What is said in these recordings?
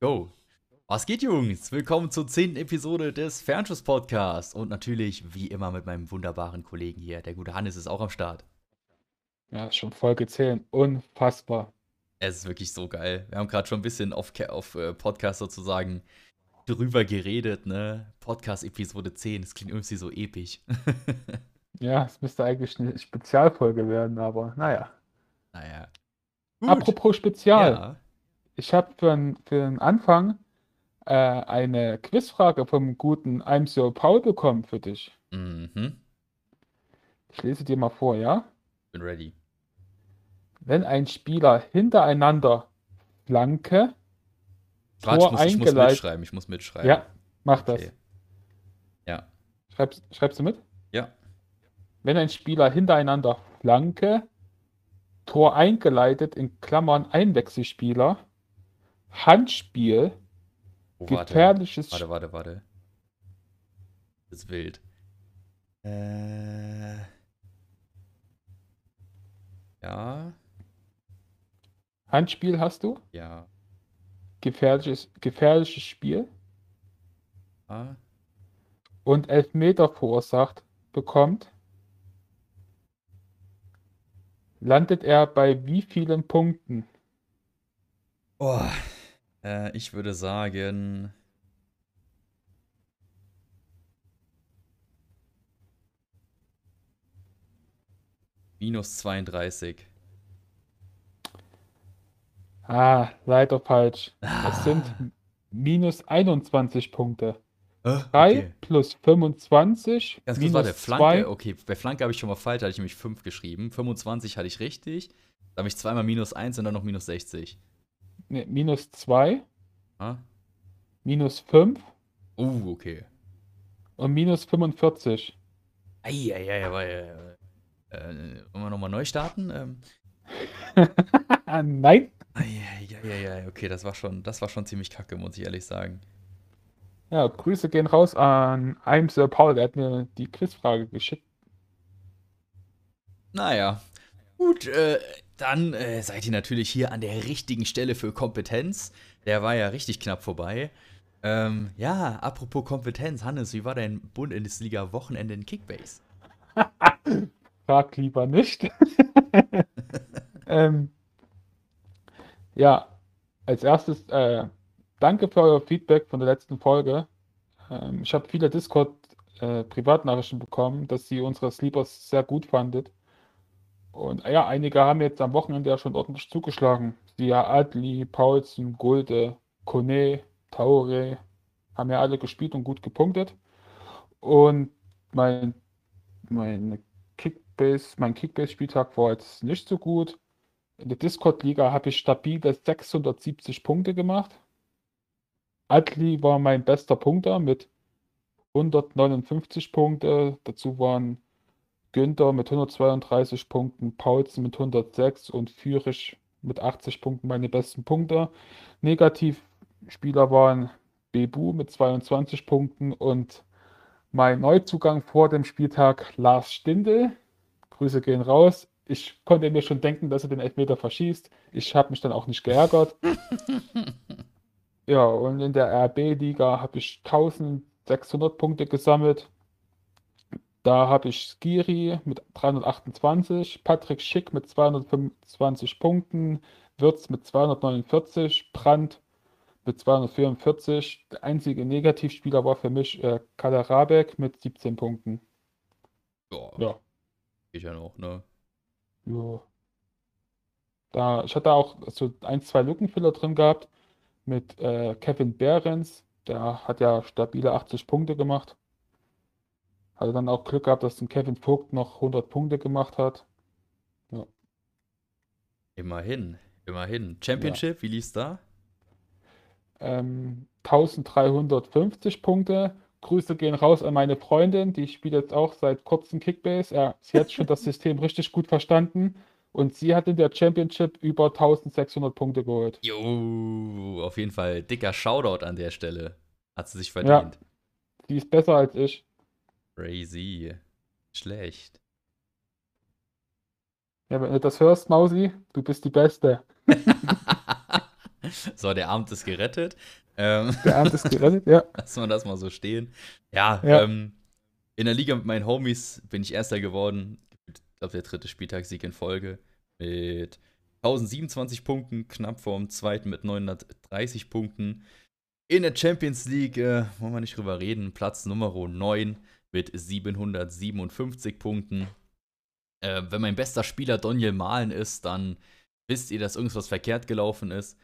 Go. Was geht, Jungs? Willkommen zur zehnten Episode des Fernschuss-Podcasts. Und natürlich, wie immer, mit meinem wunderbaren Kollegen hier. Der gute Hannes ist auch am Start. Ja, schon voll gezählt. Unfassbar. Es ist wirklich so geil. Wir haben gerade schon ein bisschen auf, auf äh, Podcast sozusagen drüber geredet, ne? Podcast Episode 10. Das klingt irgendwie so episch. ja, es müsste eigentlich eine Spezialfolge werden, aber naja. Naja. Gut. Apropos Spezial. Ja. Ich habe für, für den Anfang äh, eine Quizfrage vom guten I'm So Paul bekommen für dich. Mhm. Ich lese dir mal vor, ja? Bin ready. Wenn ein Spieler hintereinander Flanke, Warte, ich muss, ich muss mitschreiben, ich muss mitschreiben. Ja, mach okay. das. Ja. Schreibst, schreibst du mit? Ja. Wenn ein Spieler hintereinander Flanke, Tor eingeleitet, in Klammern Einwechselspieler, Handspiel, oh, gefährliches. Warte, warte, warte. Das ist wild. Äh. Ja. Handspiel hast du? Ja. Gefährliches, gefährliches Spiel. Ah. Und Elfmeter verursacht bekommt. Landet er bei wie vielen Punkten? Oh, äh, ich würde sagen. Minus 32. Ah, leider falsch. Ah. Es sind minus 21 Punkte. Äh, 3 okay. plus 25. Ganz kurz, warte, Flanke, 2. okay, bei Flanke habe ich schon mal falsch, da hatte ich nämlich 5 geschrieben. 25 hatte ich richtig. Da habe ich zweimal minus 1 und dann noch minus 60. Ne, minus 2. Ah? Minus 5. Uh, okay. Und minus 45. Eieiei, aber. Äh, wollen wir nochmal neu starten? Ähm. Nein. Eieiei, okay, das war, schon, das war schon ziemlich kacke, muss ich ehrlich sagen. Ja, Grüße gehen raus an I'm Sir Paul, der hat mir die Quizfrage geschickt. Naja, gut, äh, dann äh, seid ihr natürlich hier an der richtigen Stelle für Kompetenz. Der war ja richtig knapp vorbei. Ähm, ja, apropos Kompetenz, Hannes, wie war dein Bundesliga-Wochenende in Kickbase? Frag lieber nicht. ähm, ja, als erstes, äh, danke für euer Feedback von der letzten Folge. Ähm, ich habe viele Discord-Privatnachrichten äh, bekommen, dass sie unsere Sleepers sehr gut fandet. Und ja, einige haben jetzt am Wochenende ja schon ordentlich zugeschlagen. Ja Adli, Paulsen, Gulde, Kone, Taure haben ja alle gespielt und gut gepunktet. Und mein, mein Kickbase, mein Kickbase-Spieltag war jetzt nicht so gut. In der Discord-Liga habe ich stabile 670 Punkte gemacht. Adli war mein bester Punkter mit 159 Punkte. Dazu waren Günther mit 132 Punkten, Paulsen mit 106 und Führich mit 80 Punkten meine besten Punkte. Negativspieler waren Bebu mit 22 Punkten und mein Neuzugang vor dem Spieltag Lars Stindl. Grüße gehen raus. Ich konnte mir schon denken, dass er den Elfmeter verschießt. Ich habe mich dann auch nicht geärgert. ja, und in der RB-Liga habe ich 1600 Punkte gesammelt. Da habe ich Skiri mit 328, Patrick Schick mit 225 Punkten, Würz mit 249, Brandt mit 244. Der einzige Negativspieler war für mich äh, Kader Rabeck mit 17 Punkten. Ja. ja. Geht ja noch, ne? Ja. Da, ich hatte auch so ein, zwei Lückenfiller drin gehabt mit äh, Kevin Behrens. Der hat ja stabile 80 Punkte gemacht. Hatte dann auch Glück gehabt, dass ein Kevin Vogt noch 100 Punkte gemacht hat. Ja. Immerhin, immerhin. Championship, ja. wie lief's da? Ähm, 1350 Punkte. Grüße gehen raus an meine Freundin, die spielt jetzt auch seit kurzem Kickbase. Ja, sie hat schon das System richtig gut verstanden und sie hat in der Championship über 1600 Punkte geholt. Jo, auf jeden Fall dicker Shoutout an der Stelle. Hat sie sich verdient. Ja, die ist besser als ich. Crazy. Schlecht. Ja, wenn du das hörst, Mausi, du bist die Beste. so, der Abend ist gerettet. Ähm, der Abend ist gerettet, ja. Lass mal das mal so stehen. Ja, ja. Ähm, in der Liga mit meinen Homies bin ich Erster geworden. Ich glaube, der dritte Spieltagssieg in Folge. Mit 1027 Punkten, knapp vorm zweiten mit 930 Punkten. In der Champions League, äh, wollen wir nicht drüber reden, Platz Nummer 9 mit 757 Punkten. Äh, wenn mein bester Spieler Daniel Malen ist, dann wisst ihr, dass irgendwas verkehrt gelaufen ist.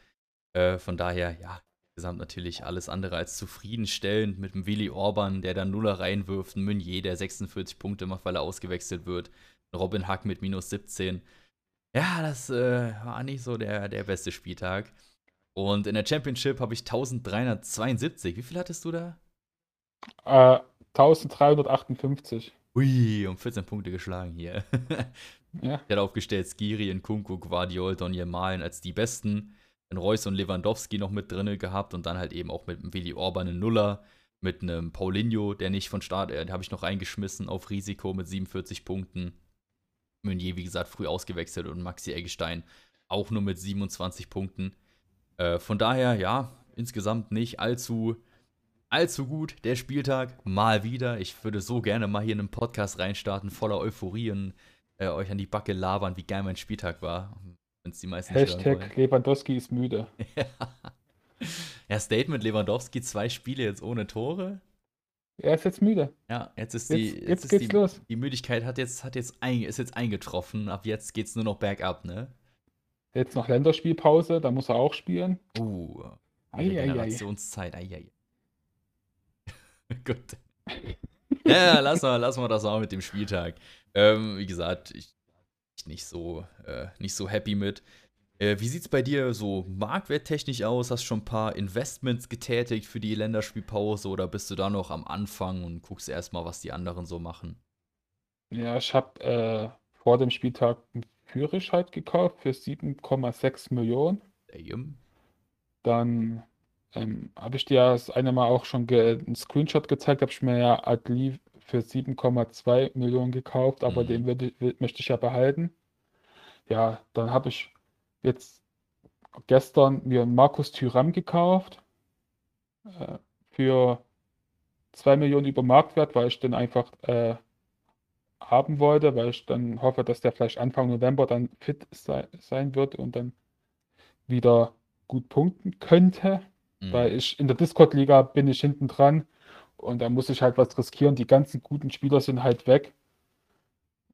Äh, von daher, ja, insgesamt natürlich alles andere als zufriedenstellend mit dem Willi Orban, der dann Nuller reinwirft, ein Meunier, der 46 Punkte macht, weil er ausgewechselt wird, Robin Hack mit minus 17. Ja, das äh, war nicht so der, der beste Spieltag. Und in der Championship habe ich 1372. Wie viel hattest du da? Äh, 1358. Ui, um 14 Punkte geschlagen hier. ja. Ich hatte aufgestellt Skiri, Nkunku, Guardiol, Donny Malen als die besten. Dann Reus und Lewandowski noch mit drin gehabt und dann halt eben auch mit Willi Orban einen Nuller, mit einem Paulinho, der nicht von Start, äh, habe ich noch reingeschmissen auf Risiko mit 47 Punkten. Meunier, wie gesagt, früh ausgewechselt und Maxi Eggestein auch nur mit 27 Punkten. Äh, von daher, ja, insgesamt nicht allzu, allzu gut. Der Spieltag mal wieder. Ich würde so gerne mal hier in einen Podcast reinstarten, voller Euphorie und äh, euch an die Backe labern, wie geil mein Spieltag war. Wenn's die meisten Hashtag Lewandowski ist müde. ja. ja, Statement Lewandowski, zwei Spiele jetzt ohne Tore. Er ist jetzt müde. Ja, jetzt ist die, jetzt, jetzt, jetzt ist geht's die, los. die Müdigkeit hat jetzt, hat jetzt ein, ist jetzt eingetroffen. Ab jetzt geht's nur noch bergab, ne? Jetzt noch Länderspielpause, da muss er auch spielen. Uh, Generationszeit, eieiei. Gut. ja, lass mal, lass mal das auch mit dem Spieltag. Ähm, wie gesagt, ich nicht so, äh, nicht so happy mit. Äh, wie es bei dir so marktwerttechnisch aus? Hast du schon ein paar Investments getätigt für die Länderspielpause oder bist du da noch am Anfang und guckst erstmal, was die anderen so machen? Ja, ich habe äh, vor dem Spieltag einen Führerschein gekauft für 7,6 Millionen. Damn. Dann ähm, habe ich dir das eine Mal auch schon einen Screenshot gezeigt, habe ich mir ja Adli für 7,2 Millionen gekauft, aber mhm. den würde, möchte ich ja behalten. Ja, dann habe ich jetzt gestern mir einen Markus Thüram gekauft äh, für 2 Millionen über Marktwert, weil ich den einfach äh, haben wollte, weil ich dann hoffe, dass der vielleicht Anfang November dann fit sei, sein wird und dann wieder gut punkten könnte. Mhm. Weil ich in der Discord-Liga bin ich hinten dran und da muss ich halt was riskieren. Die ganzen guten Spieler sind halt weg.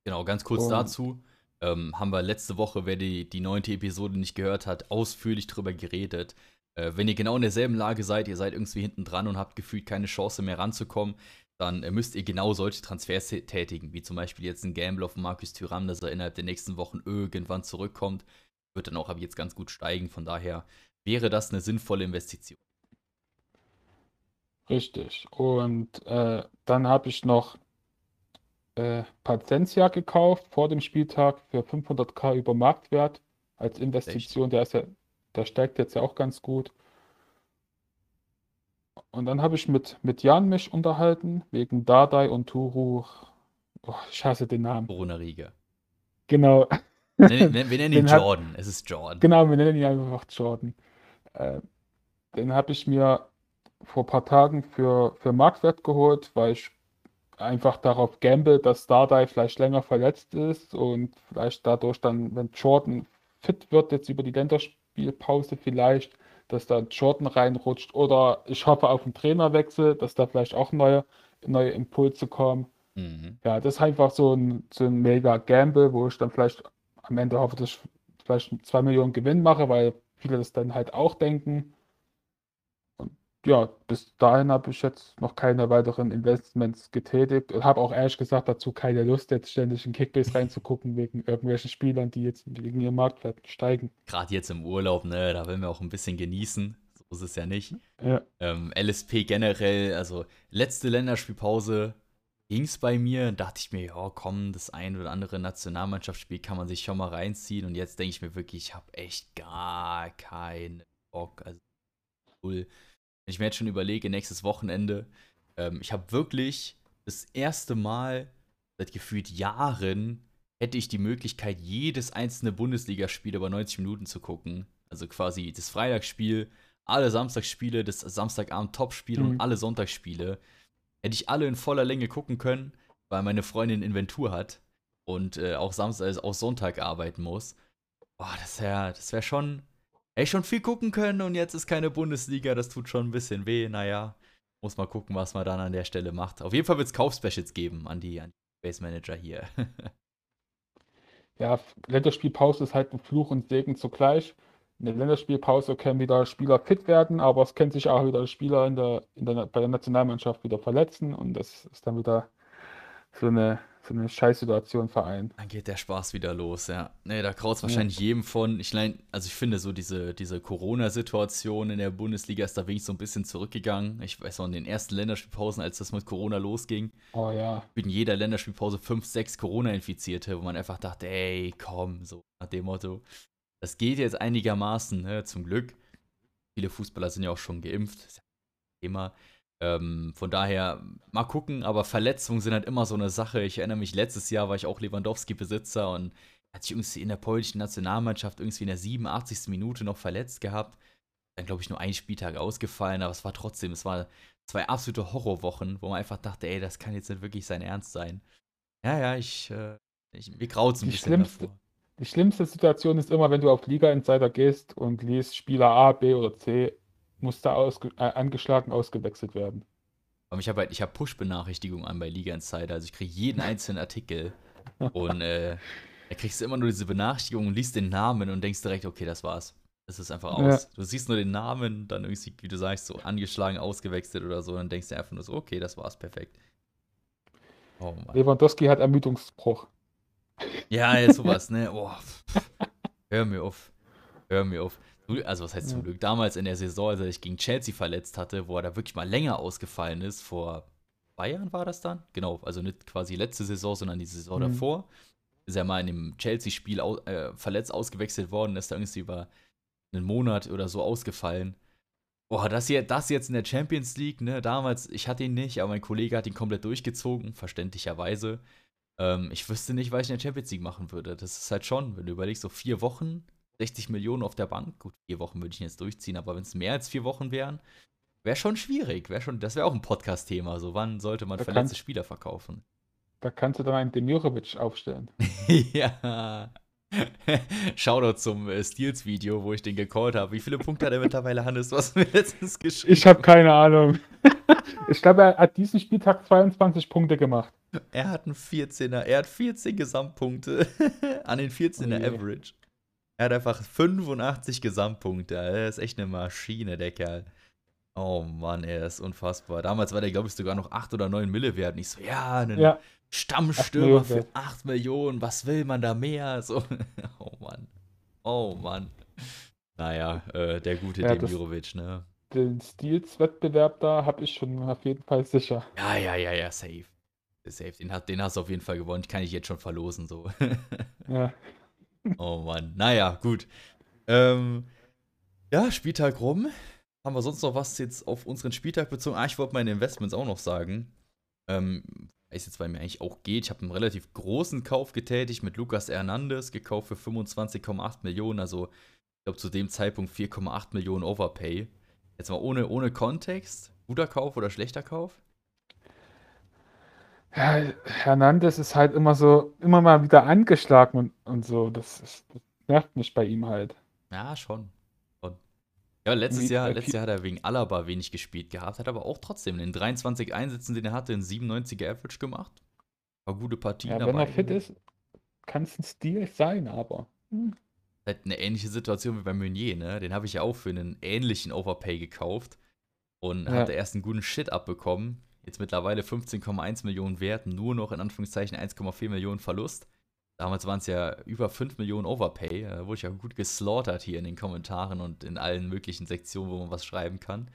Genau, ganz kurz und dazu. Ähm, haben wir letzte Woche, wer die, die neunte Episode nicht gehört hat, ausführlich drüber geredet. Äh, wenn ihr genau in derselben Lage seid, ihr seid irgendwie hinten dran und habt gefühlt keine Chance mehr ranzukommen, dann äh, müsst ihr genau solche Transfers tätigen, wie zum Beispiel jetzt ein Gamble auf Markus Thuram, dass er innerhalb der nächsten Wochen irgendwann zurückkommt. Wird dann auch ab jetzt ganz gut steigen. Von daher wäre das eine sinnvolle Investition. Richtig. Und äh, dann habe ich noch äh, Patentia gekauft vor dem Spieltag für 500k über Marktwert als Investition. Der, ja, der steigt jetzt ja auch ganz gut. Und dann habe ich mit, mit Jan mich unterhalten, wegen Dadai und Turu. Oh, ich hasse den Namen. Riga. Genau. Wir, wir nennen ihn Jordan. Hat, es ist Jordan. Genau, wir nennen ihn einfach Jordan. Äh, den habe ich mir vor ein paar Tagen für, für Marktwert geholt, weil ich einfach darauf gamble, dass Dardai vielleicht länger verletzt ist und vielleicht dadurch dann, wenn Jordan fit wird, jetzt über die Länderspielpause vielleicht, dass da Jordan reinrutscht oder ich hoffe auf einen Trainerwechsel, dass da vielleicht auch neue, neue Impulse kommen. Mhm. Ja, das ist einfach so ein, so ein mega Gamble, wo ich dann vielleicht am Ende hoffe, dass ich vielleicht 2 Millionen Gewinn mache, weil viele das dann halt auch denken ja, bis dahin habe ich jetzt noch keine weiteren Investments getätigt und habe auch ehrlich gesagt dazu keine Lust, jetzt ständig in Kickbase reinzugucken wegen irgendwelchen Spielern, die jetzt wegen ihrem Marktwert steigen. Gerade jetzt im Urlaub, ne, da wollen wir auch ein bisschen genießen. So ist es ja nicht. Ja. Ähm, LSP generell, also letzte Länderspielpause ging es bei mir. dachte ich mir, ja, komm, das ein oder andere Nationalmannschaftsspiel kann man sich schon mal reinziehen. Und jetzt denke ich mir wirklich, ich habe echt gar keinen Bock. Also, cool ich mir jetzt schon überlege, nächstes Wochenende, ähm, ich habe wirklich das erste Mal seit gefühlt Jahren hätte ich die Möglichkeit, jedes einzelne Bundesligaspiel über 90 Minuten zu gucken. Also quasi das Freitagsspiel, alle Samstagsspiele, das Samstagabend-Topspiel Mhm. und alle Sonntagsspiele. Hätte ich alle in voller Länge gucken können, weil meine Freundin Inventur hat und äh, auch Samstag, also auch Sonntag arbeiten muss. Boah, das wäre das wär schon. Hätte ich schon viel gucken können und jetzt ist keine Bundesliga, das tut schon ein bisschen weh. Naja, muss mal gucken, was man dann an der Stelle macht. Auf jeden Fall wird es Kaufspecials geben an die, an die Base Manager hier. Ja, Länderspielpause ist halt ein Fluch und Segen zugleich. In der Länderspielpause können wieder Spieler fit werden, aber es können sich auch wieder Spieler in der, in der, bei der Nationalmannschaft wieder verletzen und das ist dann wieder so eine, so eine Scheißsituation für einen. Dann geht der Spaß wieder los, ja. Nee, da kraut es Ja. wahrscheinlich jedem von. Ich mein, also ich finde so diese, diese Corona-Situation in der Bundesliga ist da wenigstens so ein bisschen zurückgegangen. Ich weiß noch, in den ersten Länderspielpausen, als das mit Corona losging, Oh ja, in jeder Länderspielpause fünf, sechs Corona-Infizierte, wo man einfach dachte, ey, komm, so nach dem Motto. Das geht jetzt einigermaßen, ne, zum Glück. Viele Fußballer sind ja auch schon geimpft, ist ja kein Thema. Ähm, von daher, mal gucken, aber Verletzungen sind halt immer so eine Sache. Ich erinnere mich, letztes Jahr war ich auch Lewandowski-Besitzer und hat sich irgendwie in der polnischen Nationalmannschaft irgendwie in der 87. Minute noch verletzt gehabt. Dann, glaube ich, nur ein Spieltag ausgefallen, aber es war trotzdem, es war zwei absolute Horrorwochen, wo man einfach dachte, ey, das kann jetzt nicht wirklich sein Ernst sein. Ja, ja, ich, äh, ich mir graut's ein bisschen schlimmste- davor. Die schlimmste Situation ist immer, wenn du auf Liga Insider gehst und liest Spieler A, B oder C musste ausge äh, angeschlagen ausgewechselt werden. Aber ich habe halt, ich habe Push-Benachrichtigungen an bei Liga Insider, also ich kriege jeden einzelnen Artikel und äh, da kriegst du immer nur diese Benachrichtigung und liest den Namen und denkst direkt, okay, das war's. Das ist einfach Ja. aus. Du siehst nur den Namen, dann irgendwie, wie du sagst, so angeschlagen, ausgewechselt oder so, dann denkst du einfach nur so, okay, das war's, perfekt. Oh. Lewandowski hat Ermüdungsbruch. Ja, jetzt sowas, ne? Oh, hör mir auf. Hör mir auf. Also, was heißt zum Ja. Glück? Damals in der Saison, als er sich gegen Chelsea verletzt hatte, wo er da wirklich mal länger ausgefallen ist, vor zwei Jahren war das dann? Genau, also nicht quasi letzte Saison, sondern die Saison Mhm. davor. Ist er mal in dem Chelsea-Spiel au äh, verletzt ausgewechselt worden, ist da irgendwie über einen Monat oder so ausgefallen. Boah, das hier, das jetzt in der Champions League, ne? Damals, ich hatte ihn nicht, aber mein Kollege hat ihn komplett durchgezogen, verständlicherweise. Ähm, ich wüsste nicht, was ich in der Champions League machen würde. Das ist halt schon, wenn du überlegst, so vier Wochen, 60 Millionen auf der Bank. Gut, vier Wochen würde ich jetzt durchziehen, aber wenn es mehr als vier Wochen wären, wäre schon schwierig. Wär schon, das wäre auch ein Podcast-Thema. So, wann sollte man Da verletzte kann- Spieler verkaufen? Da kannst du dann einen Demirovic aufstellen. ja. Shoutout zum äh, Steels-Video, wo ich den gecallt habe. Wie viele Punkte hat er mittlerweile, Hannes? Du hast mir letztens geschrieben. Ich habe keine Ahnung. ich glaube, er hat diesen Spieltag 22 Punkte gemacht. Er hat einen 14er, er hat 14 Gesamtpunkte an den 14er Oh je. Average. Er hat einfach 85 Gesamtpunkte. Er ist echt eine Maschine, der Kerl. Oh Mann, er ist unfassbar. Damals war der, glaube ich, sogar noch 8 oder 9 Mille wert. Und ich so, ja, ein Ja, Stammstürmer für wert. 8 Millionen. Was will man da mehr? So, oh Mann. Oh Mann. Naja, äh, der gute Ja, Demirovic, ne? den Steals-Wettbewerb da habe ich schon auf jeden Fall sicher. Ja, ja, ja, ja, safe. Safe. Den, den hast du auf jeden Fall gewonnen. Kann ich jetzt schon verlosen, so. Ja, Oh Mann. Naja, gut. Ähm, ja, Spieltag rum. Haben wir sonst noch was jetzt auf unseren Spieltag bezogen? Ah, ich wollte meine Investments auch noch sagen. Ähm, weiß jetzt, weil mir eigentlich auch geht. Ich habe einen relativ großen Kauf getätigt mit Lucas Hernandez, gekauft für 25,8 Millionen. Also, ich glaube, zu dem Zeitpunkt 4,8 Millionen Overpay. Jetzt mal ohne, ohne Kontext. Guter Kauf oder schlechter Kauf? Ja, Hernandez ist halt immer so, immer mal wieder angeschlagen und, und so. Das, ist, das nervt mich bei ihm halt. Ja, schon. schon. Ja, letztes Wie Jahr, bei letztes Jahr hat er wegen Alaba wenig gespielt gehabt, hat aber auch trotzdem in den 23 Einsätzen, den er hatte, einen 97er Average gemacht. War gute Partien Ja, wenn dabei. er fit ist, kann es ein Stil sein, aber. hm, Halt eine ähnliche Situation wie bei Meunier, ne? Den habe ich ja auch für einen ähnlichen Overpay gekauft und Ja. hatte erst einen guten Shit abbekommen. Jetzt mittlerweile 15,1 Millionen wert, nur noch in Anführungszeichen 1,4 Millionen Verlust. Damals waren es ja über 5 Millionen Overpay. Da wurde ich ja gut geslaughtert hier in den Kommentaren und in allen möglichen Sektionen, wo man was schreiben kann.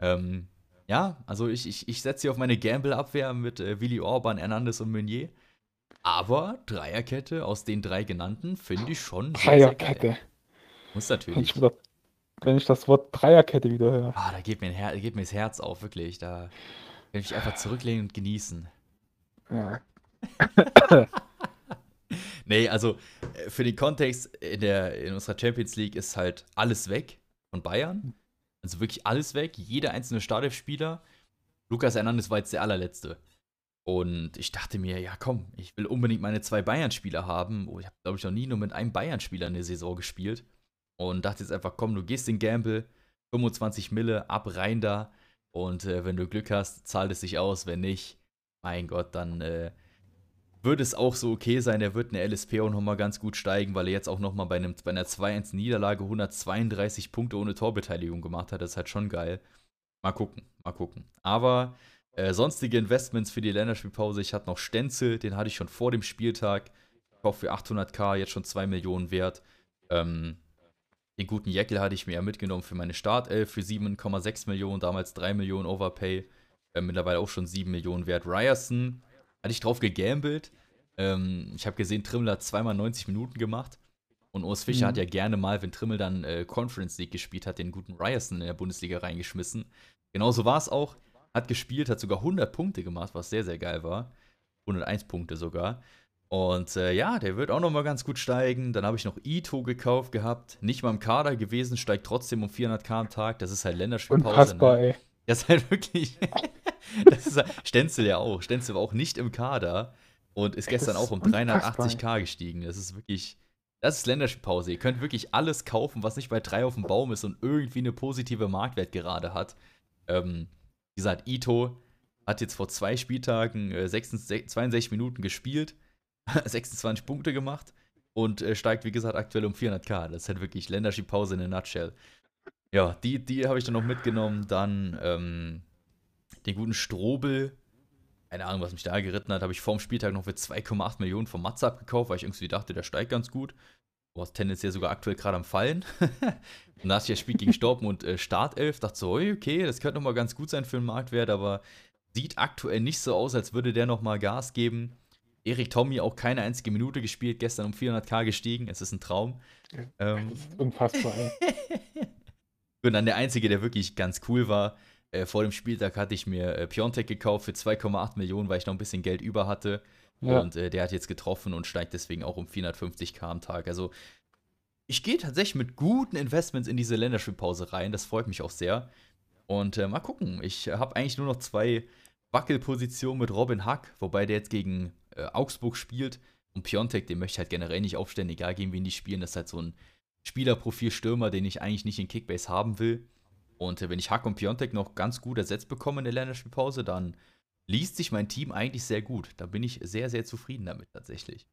Ähm, ja, also ich, ich, ich setze hier auf meine Gamble-Abwehr mit äh, Willi Orban, Hernandez und Meunier. Aber Dreierkette aus den drei genannten finde ich schon sehr, sehr. Dreierkette. Muss Wenn natürlich. ich, wieder, wenn ich das Wort Dreierkette wieder höre. Ah, da geht mir, Her geht mir das Herz auf, wirklich. Da kann ich einfach zurücklehnen und genießen. Ja, Nee, also äh, für den Kontext, in, der, in unserer Champions League ist halt alles weg von Bayern. Also wirklich alles weg. Jeder einzelne Startelf-Spieler. Lukas Hernandez war jetzt der allerletzte. Und ich dachte mir, ja komm, ich will unbedingt meine zwei Bayern-Spieler haben. Oh, ich habe, glaube ich, noch nie nur mit einem Bayern-Spieler eine Saison gespielt. Und dachte jetzt einfach, komm, du gehst den Gamble, 25 Mille, ab rein da. Und äh, wenn du Glück hast, zahlt es sich aus. Wenn nicht, mein Gott, dann äh, würde es auch so okay sein. Er wird eine LSP auch nochmal ganz gut steigen, weil er jetzt auch nochmal bei, bei einer 2-1-Niederlage 132 Punkte ohne Torbeteiligung gemacht hat. Das ist halt schon geil. Mal gucken, mal gucken. Aber äh, sonstige Investments für die Länderspielpause. Ich hatte noch Stenzel, den hatte ich schon vor dem Spieltag. Ich kaufe für 800k, jetzt schon 2 Millionen wert. Ähm, den guten Jeckel hatte ich mir ja mitgenommen für meine Startelf für 7,6 Millionen, damals 3 Millionen Overpay. Äh, mittlerweile auch schon 7 Millionen wert. Ryerson hatte ich drauf gegambelt. Ähm, ich habe gesehen, Trimmel hat zweimal 90 Minuten gemacht. Und Urs Fischer mhm. hat ja gerne mal, wenn Trimmel dann äh, Conference League gespielt hat, den guten Ryerson in der Bundesliga reingeschmissen. Genauso war es auch hat gespielt, hat sogar 100 Punkte gemacht, was sehr, sehr geil war. 101 Punkte sogar. Und äh, ja, der wird auch noch mal ganz gut steigen. Dann habe ich noch Ito gekauft gehabt. Nicht mal im Kader gewesen, steigt trotzdem um 400k am Tag. Das ist halt Länderspielpause. Unfassbar, ne? ey. Das ist halt wirklich. das ist halt, Stenzel ja auch. Stenzel war auch nicht im Kader und ist gestern ist auch um 380k gestiegen. Das ist wirklich. Das ist Länderspielpause. Ihr könnt wirklich alles kaufen, was nicht bei 3 auf dem Baum ist und irgendwie eine positive Marktwert gerade hat. Ähm, wie gesagt, Ito hat jetzt vor zwei Spieltagen äh, 66, 62 Minuten gespielt, 26 Punkte gemacht und äh, steigt, wie gesagt, aktuell um 400k. Das ist halt wirklich Länderspielpause in a nutshell. Ja, die, die habe ich dann noch mitgenommen. Dann ähm, den guten Strobel. Keine Ahnung, was mich da geritten hat, habe ich vorm Spieltag noch für 2,8 Millionen vom Matze abgekauft, weil ich irgendwie dachte, der steigt ganz gut. Boah, tendenziell sogar aktuell gerade am Fallen. und da hast du ja Spiel gegen Dortmund äh, Startelf. Dachte so, okay, das könnte nochmal ganz gut sein für den Marktwert, aber sieht aktuell nicht so aus, als würde der nochmal Gas geben. Erik Tommy auch keine einzige Minute gespielt, gestern um 400k gestiegen. Es ist ein Traum. Ähm, das ist unfassbar, und dann der einzige, der wirklich ganz cool war. Äh, vor dem Spieltag hatte ich mir äh, Piontek gekauft für 2,8 Millionen, weil ich noch ein bisschen Geld über hatte. Ja. Und äh, der hat jetzt getroffen und steigt deswegen auch um 450k am Tag. Also ich gehe tatsächlich mit guten Investments in diese Länderspielpause rein. Das freut mich auch sehr. Und äh, mal gucken. Ich habe eigentlich nur noch zwei Wackelpositionen mit Robin Hack, wobei der jetzt gegen äh, Augsburg spielt. Und Piontek, den möchte ich halt generell nicht aufstellen, egal gegen wen die spielen. Das ist halt so ein Spielerprofil-Stürmer, den ich eigentlich nicht in Kickbase haben will. Und äh, wenn ich Hack und Piontek noch ganz gut ersetzt bekomme in der Länderspielpause, dann liest sich mein Team eigentlich sehr gut. Da bin ich sehr, sehr zufrieden damit tatsächlich.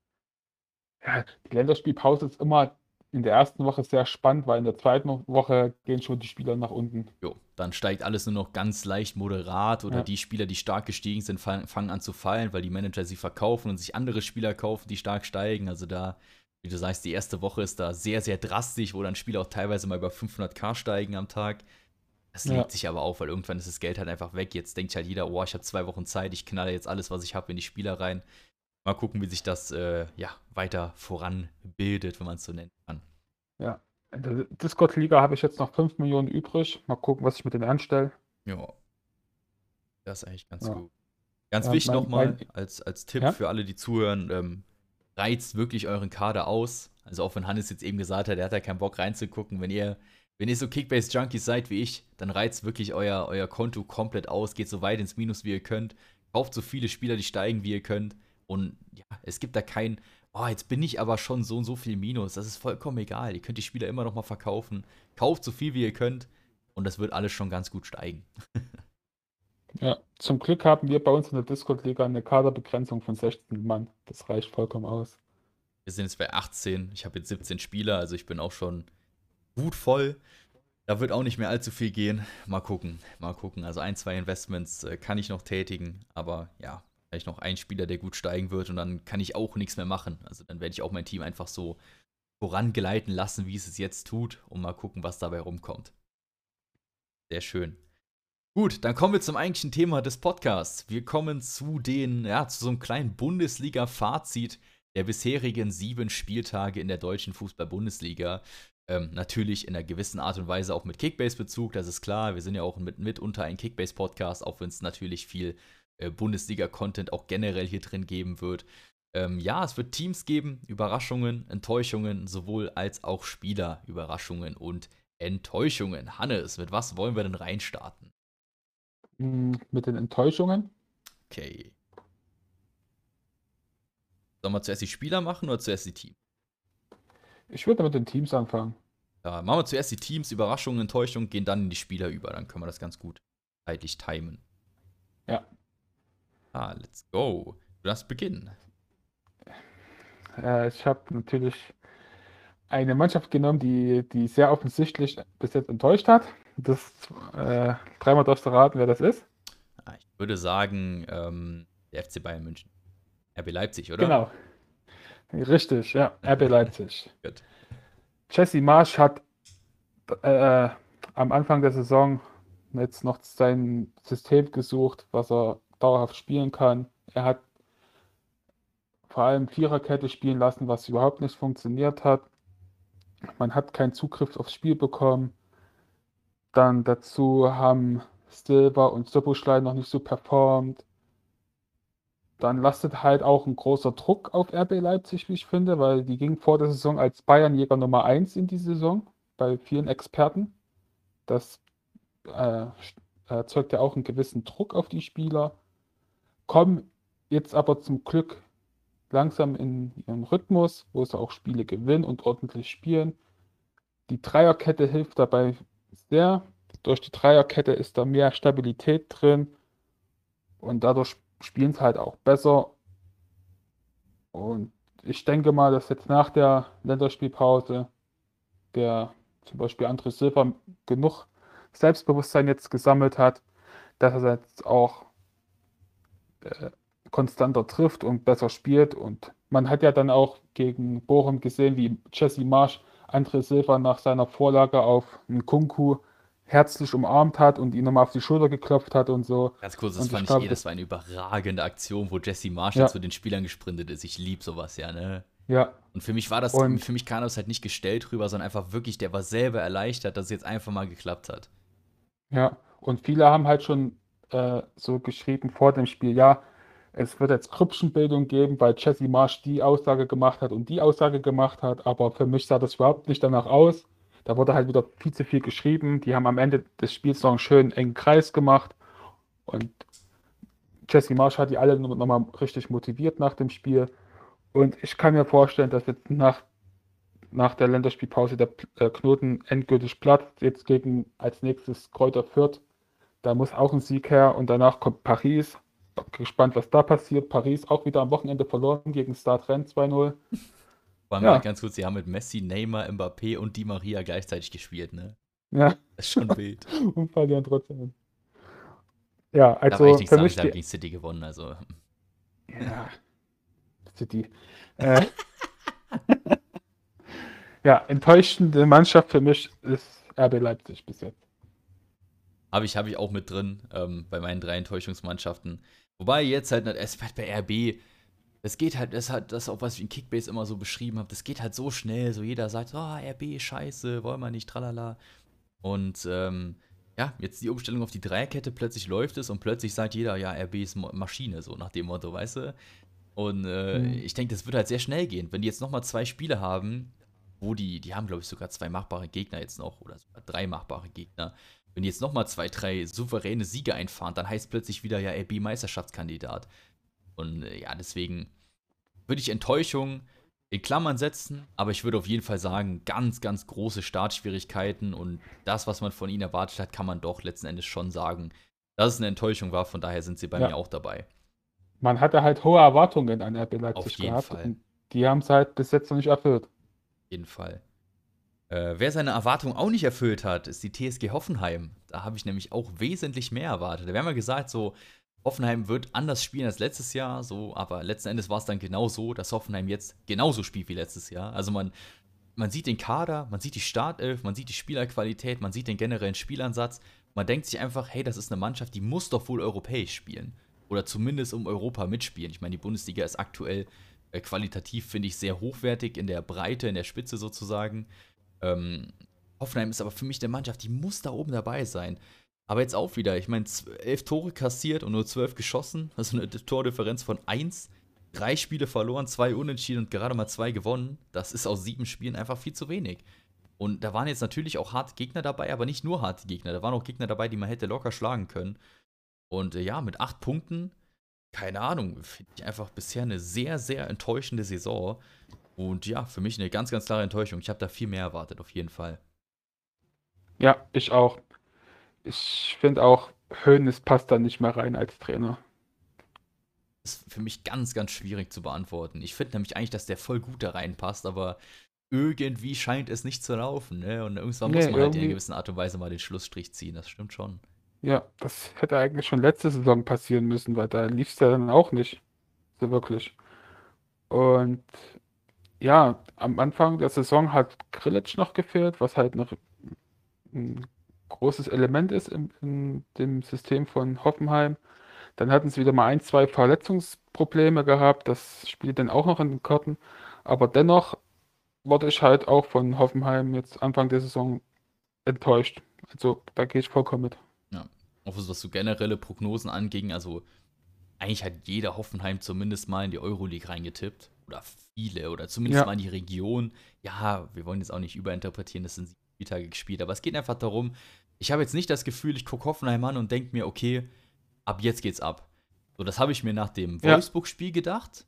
Ja, die Länderspielpause ist immer in der ersten Woche sehr spannend, weil in der zweiten Woche gehen schon die Spieler nach unten. Jo, dann steigt alles nur noch ganz leicht moderat oder ja. die Spieler, die stark gestiegen sind, fangen an zu fallen, weil die Manager sie verkaufen und sich andere Spieler kaufen, die stark steigen. Also da, wie du sagst, die erste Woche ist da sehr, sehr drastisch, wo dann Spieler auch teilweise mal über 500k steigen am Tag. Das legt ja. sich aber auf, weil irgendwann ist das Geld halt einfach weg. Jetzt denkt halt jeder, oh, ich habe zwei Wochen Zeit, ich knalle jetzt alles, was ich habe, in die Spieler rein. Mal gucken, wie sich das äh, ja, weiter voranbildet, wenn man es so nennen kann. Ja, in der Discord-Liga habe ich jetzt noch 5 Millionen übrig. Mal gucken, was ich mit denen anstelle. Ja. Das ist eigentlich ganz ja. gut. Ganz ja, wichtig nochmal als, als Tipp ja? für alle, die zuhören, ähm, reizt wirklich euren Kader aus. Also auch wenn Hannes jetzt eben gesagt hat, er hat ja keinen Bock reinzugucken, wenn ihr wenn ihr so Kickbase-Junkies seid wie ich, dann reizt wirklich euer, euer Konto komplett aus, geht so weit ins Minus, wie ihr könnt, kauft so viele Spieler, die steigen, wie ihr könnt. Und ja, es gibt da kein, oh, jetzt bin ich aber schon so und so viel Minus. Das ist vollkommen egal. Ihr könnt die Spieler immer noch mal verkaufen. Kauft so viel, wie ihr könnt. Und das wird alles schon ganz gut steigen. ja, zum Glück haben wir bei uns in der Discord-Liga eine Kaderbegrenzung von 16 Mann. Das reicht vollkommen aus. Wir sind jetzt bei 18. Ich habe jetzt 17 Spieler, also ich bin auch schon gut voll. Da wird auch nicht mehr allzu viel gehen. Mal gucken, mal gucken. Also ein, zwei Investments äh, kann ich noch tätigen, aber ja, vielleicht noch ein Spieler, der gut steigen wird und dann kann ich auch nichts mehr machen. Also dann werde ich auch mein Team einfach so vorangeleiten lassen, wie es es jetzt tut und mal gucken, was dabei rumkommt. Sehr schön. Gut, dann kommen wir zum eigentlichen Thema des Podcasts. Wir kommen zu den, ja, zu so einem kleinen Bundesliga-Fazit der bisherigen sieben Spieltage in der deutschen Fußball-Bundesliga. Ähm, natürlich in einer gewissen Art und Weise auch mit Kickbase-Bezug, das ist klar. Wir sind ja auch mit, mitunter ein Kickbase-Podcast, auch wenn es natürlich viel Bundesliga-Content auch generell hier drin geben wird. Ähm, ja, es wird Teams geben, Überraschungen, Enttäuschungen, sowohl als auch Spieler, Überraschungen und Enttäuschungen. Hannes, mit was wollen wir denn reinstarten? Hm, mit den Enttäuschungen? Okay. Sollen wir zuerst die Spieler machen oder zuerst die Teams? Ich würde mit den Teams anfangen. Ja, machen wir zuerst die Teams, Überraschungen, Enttäuschungen, gehen dann in die Spieler über. Dann können wir das ganz gut zeitlich timen. Ja. Ah, let's go. Du darfst beginnen. Äh, ich habe natürlich eine Mannschaft genommen, die, die sehr offensichtlich bis jetzt enttäuscht hat. Das äh, dreimal darfst du raten, wer das ist. Ah, ich würde sagen, ähm, der FC Bayern München. RB Leipzig, oder? Genau. Richtig, ja, RB Leipzig. Gut. Jesse Marsch hat äh, am Anfang der Saison jetzt noch sein System gesucht, was er dauerhaft spielen kann. Er hat vor allem Viererkette spielen lassen, was überhaupt nicht funktioniert hat. Man hat keinen Zugriff aufs Spiel bekommen. Dann dazu haben Silver und Soboschlei noch nicht so performt. Dann lastet halt auch ein großer Druck auf RB Leipzig, wie ich finde, weil die ging vor der Saison als Bayernjäger Nummer 1 in die Saison bei vielen Experten. Das äh, erzeugt ja auch einen gewissen Druck auf die Spieler. Kommen jetzt aber zum Glück langsam in ihren Rhythmus, wo sie auch Spiele gewinnen und ordentlich spielen. Die Dreierkette hilft dabei sehr. Durch die Dreierkette ist da mehr Stabilität drin und dadurch spielen sie halt auch besser. Und ich denke mal, dass jetzt nach der Länderspielpause der zum Beispiel André Silva genug Selbstbewusstsein jetzt gesammelt hat, dass er jetzt auch äh, konstanter trifft und besser spielt. Und man hat ja dann auch gegen Bochum gesehen, wie Jesse Marsch André Silva nach seiner Vorlage auf einen Kunku herzlich umarmt hat und ihn nochmal auf die Schulter geklopft hat und so. Ganz kurz, das und fand ich, glaub, eh, das war eine überragende Aktion, wo Jesse Marsch ja. zu den Spielern gesprintet ist. Ich liebe sowas ja, ne? Ja. Und für mich war das, und für mich kam das halt nicht gestellt rüber, sondern einfach wirklich, der war selber erleichtert, dass es jetzt einfach mal geklappt hat. Ja, und viele haben halt schon äh, so geschrieben vor dem Spiel, ja, es wird jetzt Grüppchenbildung geben, weil Jesse Marsch die Aussage gemacht hat und die Aussage gemacht hat, aber für mich sah das überhaupt nicht danach aus. Da wurde halt wieder viel zu viel geschrieben. Die haben am Ende des Spiels noch einen schönen engen Kreis gemacht und Jesse Marsch hat die alle nochmal richtig motiviert nach dem Spiel. Und ich kann mir vorstellen, dass jetzt nach, nach der Länderspielpause der äh, Knoten endgültig platzt. Jetzt gegen als nächstes Kräuter Fürth. Da muss auch ein Sieg her und danach kommt Paris gespannt, was da passiert. Paris auch wieder am Wochenende verloren gegen Start Rennes 2-0. Vor ja. ganz kurz, sie haben mit Messi, Neymar, Mbappé und Di Maria gleichzeitig gespielt, ne? Ja. Das ist schon wild. und verlieren trotzdem. Ja, also da für mich sagen, gegen City gewonnen, also. Ja. City. Äh, ja, enttäuschende Mannschaft für mich ist RB Leipzig bis jetzt. Habe ich, hab ich auch mit drin ähm, bei meinen drei Enttäuschungsmannschaften. Wobei jetzt halt, es wird bei RB, es geht halt, das hat das auch, was ich in Kickbase immer so beschrieben habe, das geht halt so schnell, so jeder sagt, oh, RB, scheiße, wollen wir nicht, tralala. Und ähm, ja, jetzt die Umstellung auf die Dreierkette, plötzlich läuft es und plötzlich sagt jeder, ja, RB ist Maschine, so nach dem Motto, weißt du? Und äh, mhm. ich denke, das wird halt sehr schnell gehen. Wenn die jetzt nochmal zwei Spiele haben, wo die, die haben, glaube ich, sogar zwei machbare Gegner jetzt noch, oder sogar drei machbare Gegner, wenn die jetzt nochmal zwei, drei souveräne Siege einfahren, dann heißt plötzlich wieder ja RB Meisterschaftskandidat. Und äh, ja, deswegen würde ich Enttäuschung in Klammern setzen, aber ich würde auf jeden Fall sagen, ganz, ganz große Startschwierigkeiten und das, was man von ihnen erwartet hat, kann man doch letzten Endes schon sagen, dass es eine Enttäuschung war, von daher sind sie bei ja. mir auch dabei. Man hatte halt hohe Erwartungen an RB Leipzig auf jeden gehabt Fall. die haben es halt bis jetzt noch nicht erfüllt. Auf jeden Fall. Äh, wer seine Erwartungen auch nicht erfüllt hat, ist die TSG Hoffenheim. Da habe ich nämlich auch wesentlich mehr erwartet. Wir haben ja gesagt, so, Hoffenheim wird anders spielen als letztes Jahr, so, aber letzten Endes war es dann genau so, dass Hoffenheim jetzt genauso spielt wie letztes Jahr. Also man, man sieht den Kader, man sieht die Startelf, man sieht die Spielerqualität, man sieht den generellen Spielansatz. Man denkt sich einfach, hey, das ist eine Mannschaft, die muss doch wohl europäisch spielen. Oder zumindest um Europa mitspielen. Ich meine, die Bundesliga ist aktuell äh, qualitativ, finde ich, sehr hochwertig in der Breite, in der Spitze sozusagen. Ähm, Hoffenheim ist aber für mich eine Mannschaft, die muss da oben dabei sein. Aber jetzt auch wieder, ich meine, elf Tore kassiert und nur zwölf geschossen, also eine Tordifferenz von 1. drei Spiele verloren, zwei unentschieden und gerade mal zwei gewonnen. Das ist aus sieben Spielen einfach viel zu wenig. Und da waren jetzt natürlich auch harte Gegner dabei, aber nicht nur harte Gegner. Da waren auch Gegner dabei, die man hätte locker schlagen können. Und äh, ja, mit acht Punkten, keine Ahnung, finde ich einfach bisher eine sehr, sehr enttäuschende Saison. Und ja, für mich eine ganz, ganz klare Enttäuschung. Ich habe da viel mehr erwartet, auf jeden Fall. Ja, ich auch. Ich finde auch, Hoeneß passt da nicht mehr rein als Trainer. Das ist für mich ganz, ganz schwierig zu beantworten. Ich finde nämlich eigentlich, dass der voll gut da reinpasst, aber irgendwie scheint es nicht zu laufen. Ne? Und irgendwann nee, muss man halt in einer gewissen Art und Weise mal den Schlussstrich ziehen. Das stimmt schon. Ja, das hätte eigentlich schon letzte Saison passieren müssen, weil da lief es ja dann auch nicht. So wirklich. Und ja, am Anfang der Saison hat Grillitsch noch gefehlt, was halt noch ein großes Element ist in, in dem System von Hoffenheim. Dann hatten sie wieder mal ein, zwei Verletzungsprobleme gehabt. Das spielt dann auch noch in den Karten. Aber dennoch wurde ich halt auch von Hoffenheim jetzt Anfang der Saison enttäuscht. Also da gehe ich vollkommen mit. Ja, auch was so generelle Prognosen anging, also eigentlich hat jeder Hoffenheim zumindest mal in die Euroleague reingetippt. Oder viele, oder zumindest ja. mal in die Region. Ja, wir wollen jetzt auch nicht überinterpretieren, das sind sieben Spieltage gespielt, aber es geht einfach darum, ich habe jetzt nicht das Gefühl, ich gucke Hoffenheim an und denke mir, okay, ab jetzt geht's ab. So, das habe ich mir nach dem Wolfsburg-Spiel gedacht.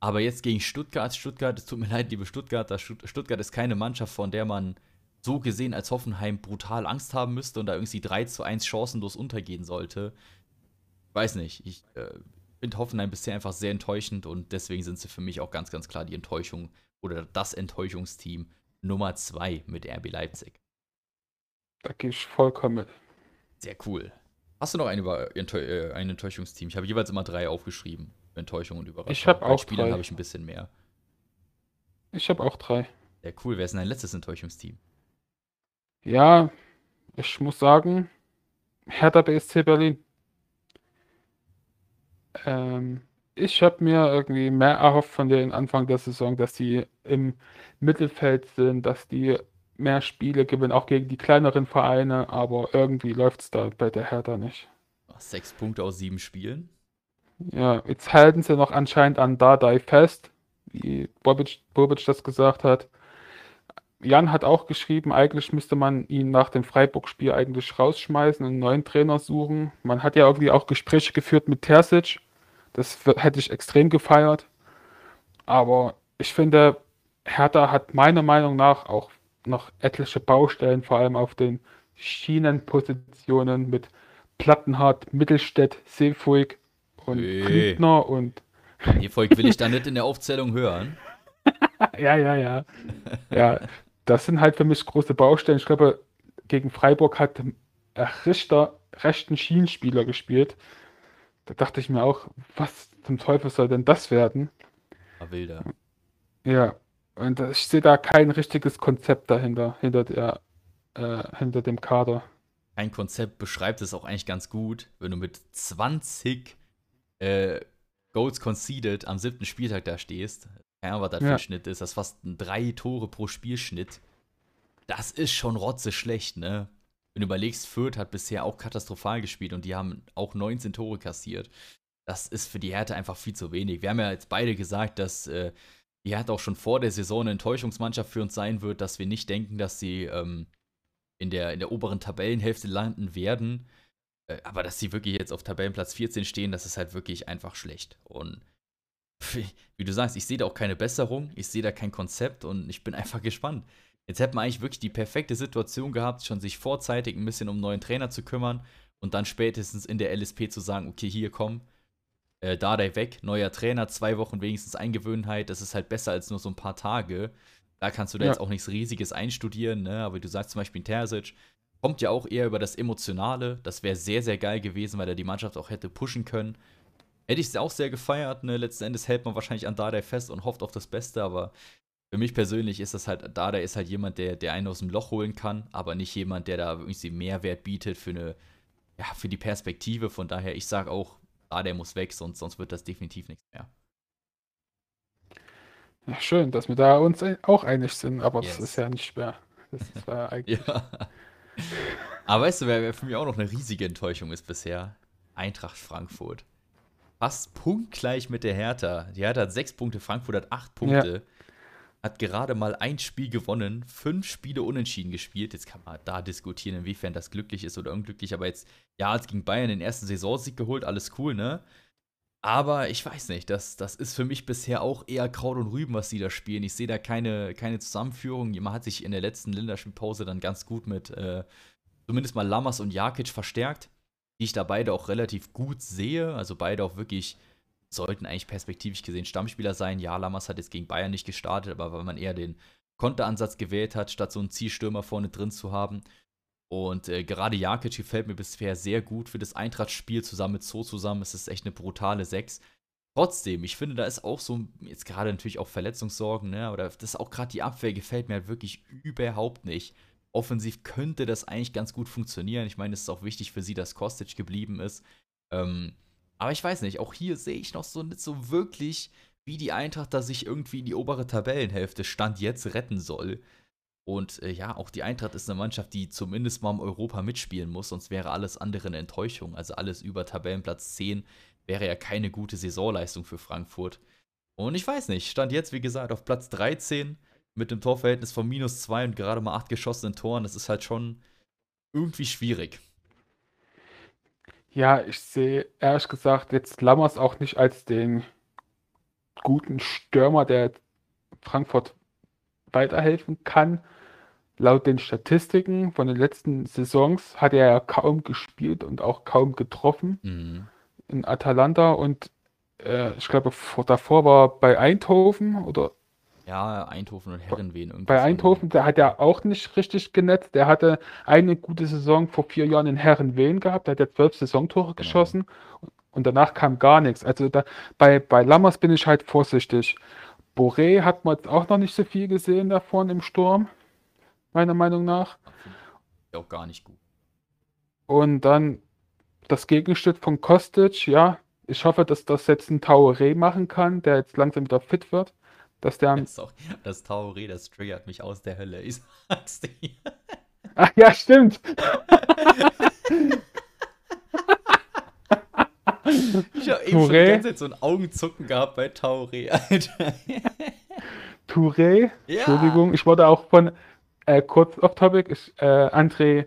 Aber jetzt gegen Stuttgart, Stuttgart, es tut mir leid, liebe Stuttgarter, Stuttgart ist keine Mannschaft, von der man so gesehen als Hoffenheim brutal Angst haben müsste und da irgendwie 3 zu 1 chancenlos untergehen sollte. Weiß nicht, ich äh, finde Hoffenheim bisher einfach sehr enttäuschend und deswegen sind sie für mich auch ganz, ganz klar die Enttäuschung oder das Enttäuschungsteam Nummer 2 mit RB Leipzig. Da gehe ich vollkommen mit. Sehr cool. Hast du noch ein, äh, ein Enttäuschungsteam? Ich habe jeweils immer drei aufgeschrieben. Enttäuschung und Überraschung. Ich habe auch Spielern habe ich ein bisschen mehr. Ich habe auch drei. Ja, cool. Wer ist denn dein letztes Enttäuschungsteam? Ja, ich muss sagen, Hertha BSC Berlin. Ähm, ich habe mir irgendwie mehr erhofft von den Anfang der Saison, dass die im Mittelfeld sind, dass die mehr Spiele gewinnen, auch gegen die kleineren Vereine, aber irgendwie läuft es da bei der Hertha nicht. Sechs Punkte aus sieben Spielen. Ja, jetzt halten sie noch anscheinend an Dardai fest, wie Bobic, Bobic das gesagt hat. Jan hat auch geschrieben, eigentlich müsste man ihn nach dem Freiburg-Spiel eigentlich rausschmeißen und einen neuen Trainer suchen. Man hat ja irgendwie auch Gespräche geführt mit Terzic. Das hätte ich extrem gefeiert. Aber ich finde, Hertha hat meiner Meinung nach auch noch etliche Baustellen, vor allem auf den Schienenpositionen mit Plattenhardt, Mittelstädt, Seefuig und hey. und. Die Volk will ich da nicht in der Aufzählung hören. ja, ja, ja. Ja, das sind halt für mich große Baustellen. Ich glaube, gegen Freiburg hat Richter rechten Schienenspieler gespielt. Da dachte ich mir auch, was zum Teufel soll denn das werden? War wilder. Ja, und ich sehe da kein richtiges Konzept dahinter, hinter, der, äh, hinter dem Kader. Ein Konzept beschreibt es auch eigentlich ganz gut, wenn du mit 20 äh, Goals conceded am siebten Spieltag da stehst, keine Ahnung, was das ja. für ein Schnitt ist, das ist fast ein drei Tore pro Spielschnitt. Das ist schon rotze schlecht, ne? Wenn du überlegst, Fürth hat bisher auch katastrophal gespielt und die haben auch 19 Tore kassiert. Das ist für die Härte einfach viel zu wenig. Wir haben ja jetzt beide gesagt, dass äh, die Härte auch schon vor der Saison eine Enttäuschungsmannschaft für uns sein wird, dass wir nicht denken, dass sie ähm, in, der, in der oberen Tabellenhälfte landen werden. Äh, aber dass sie wirklich jetzt auf Tabellenplatz 14 stehen, das ist halt wirklich einfach schlecht. Und wie du sagst, ich sehe da auch keine Besserung, ich sehe da kein Konzept und ich bin einfach gespannt. Jetzt hätte man eigentlich wirklich die perfekte Situation gehabt, schon sich vorzeitig ein bisschen um einen neuen Trainer zu kümmern und dann spätestens in der LSP zu sagen, okay, hier komm, äh, Dardai weg, neuer Trainer, zwei Wochen wenigstens Eingewöhnheit, das ist halt besser als nur so ein paar Tage. Da kannst du da ja. jetzt auch nichts Riesiges einstudieren, ne? aber du sagst zum Beispiel in Terzic, kommt ja auch eher über das Emotionale. Das wäre sehr, sehr geil gewesen, weil er die Mannschaft auch hätte pushen können. Hätte ich es auch sehr gefeiert. Ne? Letzten Endes hält man wahrscheinlich an Dardai fest und hofft auf das Beste, aber für mich persönlich ist das halt, Dardai ist halt jemand, der, der einen aus dem Loch holen kann, aber nicht jemand, der da irgendwie Mehrwert bietet für eine, ja, für die Perspektive. Von daher, ich sage auch, Dardai muss weg, sonst, sonst wird das definitiv nichts mehr. Ja, schön, dass wir da uns auch einig sind, aber yes. das ist ja nicht schwer. Das ist ja eigentlich. ja. Aber weißt du, wer, wer für mich auch noch eine riesige Enttäuschung ist bisher? Eintracht Frankfurt. fast punktgleich mit der Hertha. Die Hertha hat sechs Punkte, Frankfurt hat acht Punkte. Ja. Hat gerade mal ein Spiel gewonnen, fünf Spiele unentschieden gespielt. Jetzt kann man da diskutieren, inwiefern das glücklich ist oder unglücklich. Aber jetzt, ja, hat gegen Bayern den ersten Saisonsieg geholt, alles cool, ne? Aber ich weiß nicht, das, das ist für mich bisher auch eher Kraut und Rüben, was sie da spielen. Ich sehe da keine, keine Zusammenführung. Man hat sich in der letzten Länderspielpause dann ganz gut mit äh, zumindest mal Lammers und Jakic verstärkt, die ich da beide auch relativ gut sehe. Also beide auch wirklich sollten eigentlich perspektivisch gesehen Stammspieler sein. Ja, Lammers hat jetzt gegen Bayern nicht gestartet, aber weil man eher den Konteransatz gewählt hat, statt so einen Zielstürmer vorne drin zu haben. Und äh, gerade Jakic gefällt mir bisher sehr gut für das Eintracht-Spiel zusammen mit Zo zusammen. Es ist echt eine brutale 6. Trotzdem, ich finde, da ist auch so, jetzt gerade natürlich auch Verletzungssorgen, ne, aber das ist auch gerade die Abwehr gefällt mir halt wirklich überhaupt nicht. Offensiv könnte das eigentlich ganz gut funktionieren. Ich meine, es ist auch wichtig für sie, dass Kostic geblieben ist. Ähm, aber ich weiß nicht, auch hier sehe ich noch so nicht so wirklich, wie die Eintracht da sich irgendwie in die obere Tabellenhälfte Stand jetzt retten soll. Und äh, ja, auch die Eintracht ist eine Mannschaft, die zumindest mal im Europa mitspielen muss, sonst wäre alles andere eine Enttäuschung. Also alles über Tabellenplatz 10 wäre ja keine gute Saisonleistung für Frankfurt. Und ich weiß nicht, stand jetzt, wie gesagt, auf Platz 13 mit dem Torverhältnis von minus 2 und gerade mal 8 geschossenen Toren. Das ist halt schon irgendwie schwierig. Ja, ich sehe ehrlich gesagt jetzt Lammers auch nicht als den guten Stürmer, der Frankfurt weiterhelfen kann. Laut den Statistiken von den letzten Saisons hat er ja kaum gespielt und auch kaum getroffen mhm. in Atalanta und äh, ich glaube vor, davor war bei Eindhoven oder ja, Eindhoven und Herrenwehen. Bei Eindhoven, der hat ja auch nicht richtig genetzt. Der hatte eine gute Saison vor vier Jahren in Herrenwehen gehabt. Der hat ja zwölf Saisontore genau. geschossen und danach kam gar nichts. Also da, bei, bei Lammers bin ich halt vorsichtig. Boré hat man jetzt auch noch nicht so viel gesehen da vorne im Sturm, meiner Meinung nach. Auch gar nicht gut. Und dann das Gegenstück von Kostic, ja, ich hoffe, dass das jetzt ein Tauré machen kann, der jetzt langsam wieder fit wird. Dass der das, auch, das Tauré, das triggert mich aus der Hölle, ich sag's dir. Ach ja, stimmt. Ich habe eben schon die ganze Zeit so ein Augenzucken gehabt bei Tauré, Alter. Touré, ja. Entschuldigung, ich wurde auch von, äh, kurz off-topic, äh, André,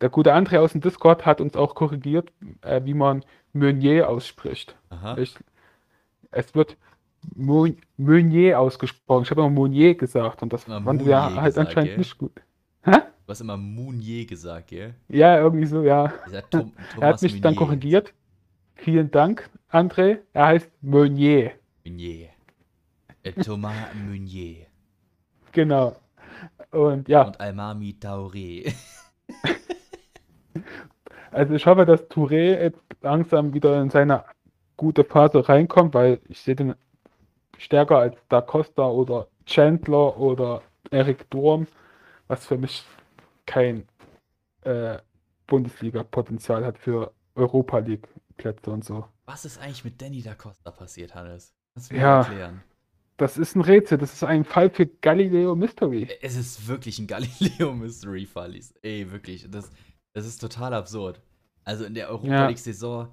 der gute André aus dem Discord hat uns auch korrigiert, äh, wie man Meunier ausspricht. Ich, es wird Meunier ausgesprochen. Ich habe immer Meunier gesagt und das fand er halt gesagt, anscheinend gell? nicht gut. Hä? Du hast immer Mounier gesagt, gell? Ja, irgendwie so, ja. Tom, er hat mich Meunier. dann korrigiert. Vielen Dank, André. Er heißt Meunier. Meunier. Äh, Thomas Meunier. Genau. Und ja. Und Almami Tauré. also ich hoffe, dass Touré jetzt langsam wieder in seine gute Phase reinkommt, weil ich sehe den stärker als Da Costa oder Chandler oder Eric Durm, was für mich kein äh, Bundesliga-Potenzial hat für Europa League-Plätze und so. Was ist eigentlich mit Danny Da Costa passiert, Hannes? Du mir ja, erklären? Das ist ein Rätsel, das ist ein Fall für Galileo Mystery. Es ist wirklich ein Galileo Mystery Fall. Ey, wirklich. Das, das ist total absurd. Also in der Europa League-Saison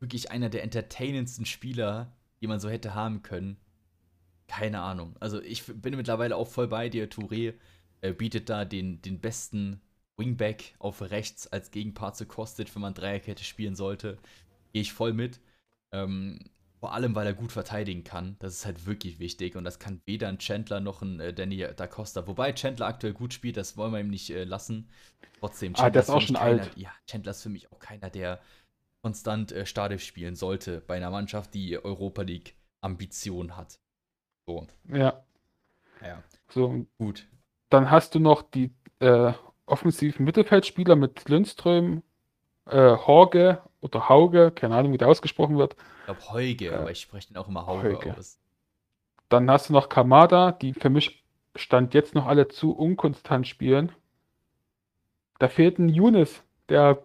wirklich einer der entertainendsten Spieler, die man so hätte haben können. Keine Ahnung. Also ich bin mittlerweile auch voll bei dir. Touré äh, bietet da den, den besten Wingback auf rechts als Gegenpart zu Kostic, wenn man Dreierkette spielen sollte. Gehe ich voll mit. Ähm, vor allem, weil er gut verteidigen kann. Das ist halt wirklich wichtig. Und das kann weder ein Chandler noch ein äh, Danny Da Costa. Wobei Chandler aktuell gut spielt, das wollen wir ihm nicht äh, lassen. Trotzdem, Chandler ah, der ist auch schon keiner, alt. Ja, Chandler ist für mich auch keiner, der konstant äh, Startelf spielen sollte bei einer Mannschaft, die Europa League Ambition hat. So. Ja. Ja. So, gut. Dann hast du noch die äh, offensiven Mittelfeldspieler mit Lindström, äh, Horge oder Hauge, keine Ahnung, wie der ausgesprochen wird. Ich glaube Heuge, äh, aber ich spreche den auch immer Hauge, Heuge, aus. Dann hast du noch Kamada, die für mich stand jetzt noch alle zu unkonstant spielen. Da fehlt ein Younes, der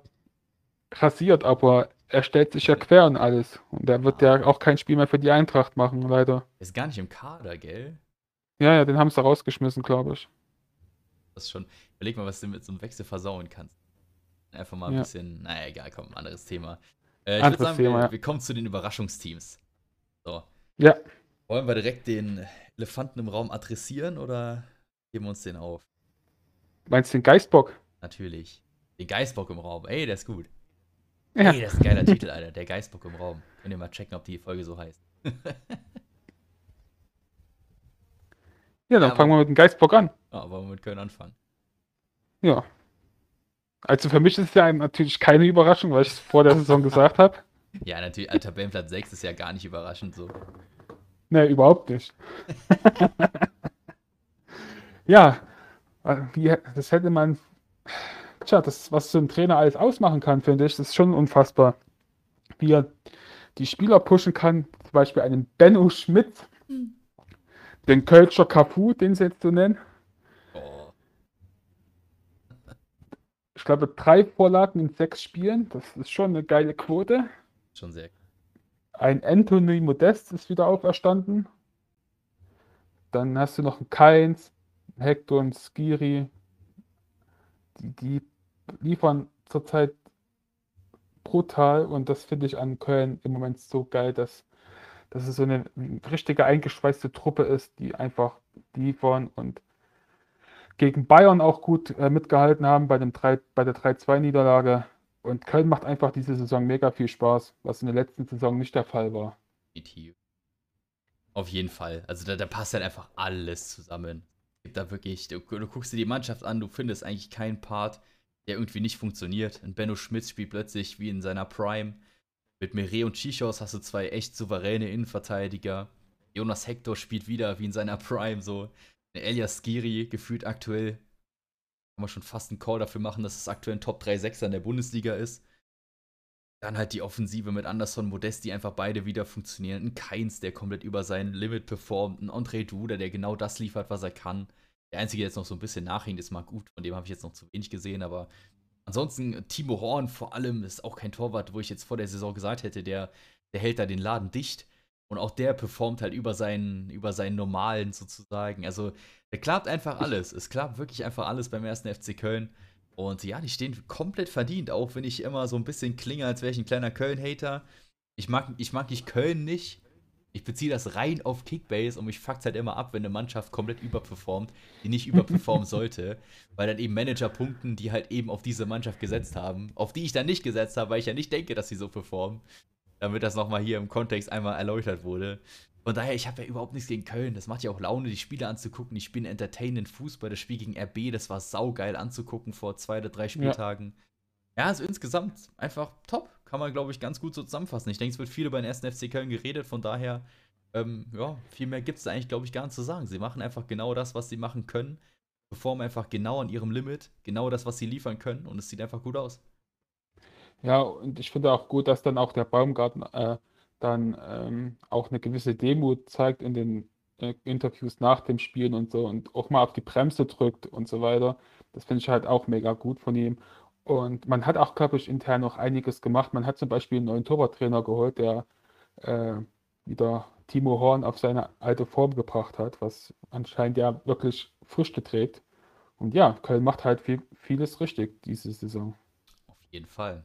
rasiert, aber er stellt sich ja quer und alles. Und er wird ah. ja auch kein Spiel mehr für die Eintracht machen, leider. Ist gar nicht im Kader, gell? Ja, ja, den haben sie rausgeschmissen, glaube ich. Das ist schon. Überleg mal, was du mit so einem Wechsel versauen kannst. Einfach mal ein ja. bisschen, naja, egal, komm, anderes Thema. Äh, ich würde sagen, wir, ja. wir, kommen zu den Überraschungsteams. So. Ja. Wollen wir direkt den Elefanten im Raum adressieren oder geben wir uns den auf? Meinst du den Geistbock? Natürlich. Den Geistbock im Raum. Ey, der ist gut. Ja. Ey, das ist ein geiler Titel, Alter. Der Geistbock im Raum. Könnt ihr mal checken, ob die Folge so heißt. ja, dann ja, fangen wir mit dem Geistbock an. Ja, wollen wir mit Köln anfangen. Ja. Also für mich ist es ja natürlich keine Überraschung, weil ich es vor der Saison gesagt habe. Ja, natürlich, Alter, Tabellenplatz 6 ist ja gar nicht überraschend so. Ne, überhaupt nicht. ja, wie, das hätte man. Tja, das, was so ein Trainer alles ausmachen kann, finde ich, ist schon unfassbar. Wie er die Spieler pushen kann, zum Beispiel einen Benno Schmidt, mhm. den Kölscher Cafu, den sie jetzt so nennen. Oh. Ich glaube, drei Vorlagen in sechs Spielen, das ist schon eine geile Quote. Schon sehr. Ein Anthony Modest ist wieder auferstanden. Dann hast du noch einen Keins, Hector und Skiri. Die, die liefern zurzeit brutal und das finde ich an Köln im Moment so geil, dass, dass es so eine richtige eingeschweißte Truppe ist, die einfach liefern und gegen Bayern auch gut äh, mitgehalten haben bei, dem 3, bei der 3-2-Niederlage. Und Köln macht einfach diese Saison mega viel Spaß, was in der letzten Saison nicht der Fall war. Auf jeden Fall. Also da, da passt halt einfach alles zusammen. Da wirklich, du, du, guckst dir die Mannschaft an, du findest eigentlich keinen Part, der irgendwie nicht funktioniert. Ein Benno Schmitz spielt plötzlich wie in seiner Prime. Mit Meret und Chichos hast du zwei echt souveräne Innenverteidiger. Jonas Hector spielt wieder wie in seiner Prime, so. Elias Skiri gefühlt aktuell kann man schon fast einen Call dafür machen, dass es aktuell ein Top 3 Sechser in der Bundesliga ist. Dann halt die Offensive mit Anderson Modest, die einfach beide wieder funktionieren. Ein Keins, der komplett über sein Limit performt. Ein André Duda, der genau das liefert, was er kann. Der einzige, der jetzt noch so ein bisschen nachhängt, ist Marc Gut. Von dem habe ich jetzt noch zu wenig gesehen. Aber ansonsten, Timo Horn vor allem ist auch kein Torwart, wo ich jetzt vor der Saison gesagt hätte, der, der hält da den Laden dicht. Und auch der performt halt über seinen, über seinen normalen sozusagen. Also, da klappt einfach alles. Es klappt wirklich einfach alles beim ersten FC Köln. Und ja, die stehen komplett verdient, auch wenn ich immer so ein bisschen klinge, als wäre ich ein kleiner Köln-Hater. Ich mag, ich mag nicht Köln nicht. Ich beziehe das rein auf Kickbase und mich fuckt halt immer ab, wenn eine Mannschaft komplett überperformt, die nicht überperformen sollte, weil dann eben Manager punkten, die halt eben auf diese Mannschaft gesetzt haben, auf die ich dann nicht gesetzt habe, weil ich ja nicht denke, dass sie so performen damit das nochmal hier im Kontext einmal erläutert wurde. Von daher, ich habe ja überhaupt nichts gegen Köln. Das macht ja auch Laune, die Spiele anzugucken. Die spielen entertainend Fußball. Das Spiel gegen RB, das war saugeil anzugucken vor zwei oder drei Spieltagen. Ja, ja also insgesamt einfach top. Kann man, glaube ich, ganz gut so zusammenfassen. Ich denke, es wird viel über den ersten FC Köln geredet. Von daher, ähm, ja, viel mehr gibt es eigentlich, glaube ich, gar nicht zu sagen. Sie machen einfach genau das, was sie machen können. Performen einfach genau an ihrem Limit. Genau das, was sie liefern können. Und es sieht einfach gut aus. Ja, und ich finde auch gut, dass dann auch der Baumgarten äh, dann ähm, auch eine gewisse Demut zeigt in den äh, Interviews nach dem Spielen und so und auch mal auf die Bremse drückt und so weiter. Das finde ich halt auch mega gut von ihm. Und man hat auch, glaube ich, intern noch einiges gemacht. Man hat zum Beispiel einen neuen Torwarttrainer geholt, der äh, wieder Timo Horn auf seine alte Form gebracht hat, was anscheinend ja wirklich Früchte trägt. Und ja, Köln macht halt viel, vieles richtig diese Saison. Auf jeden Fall.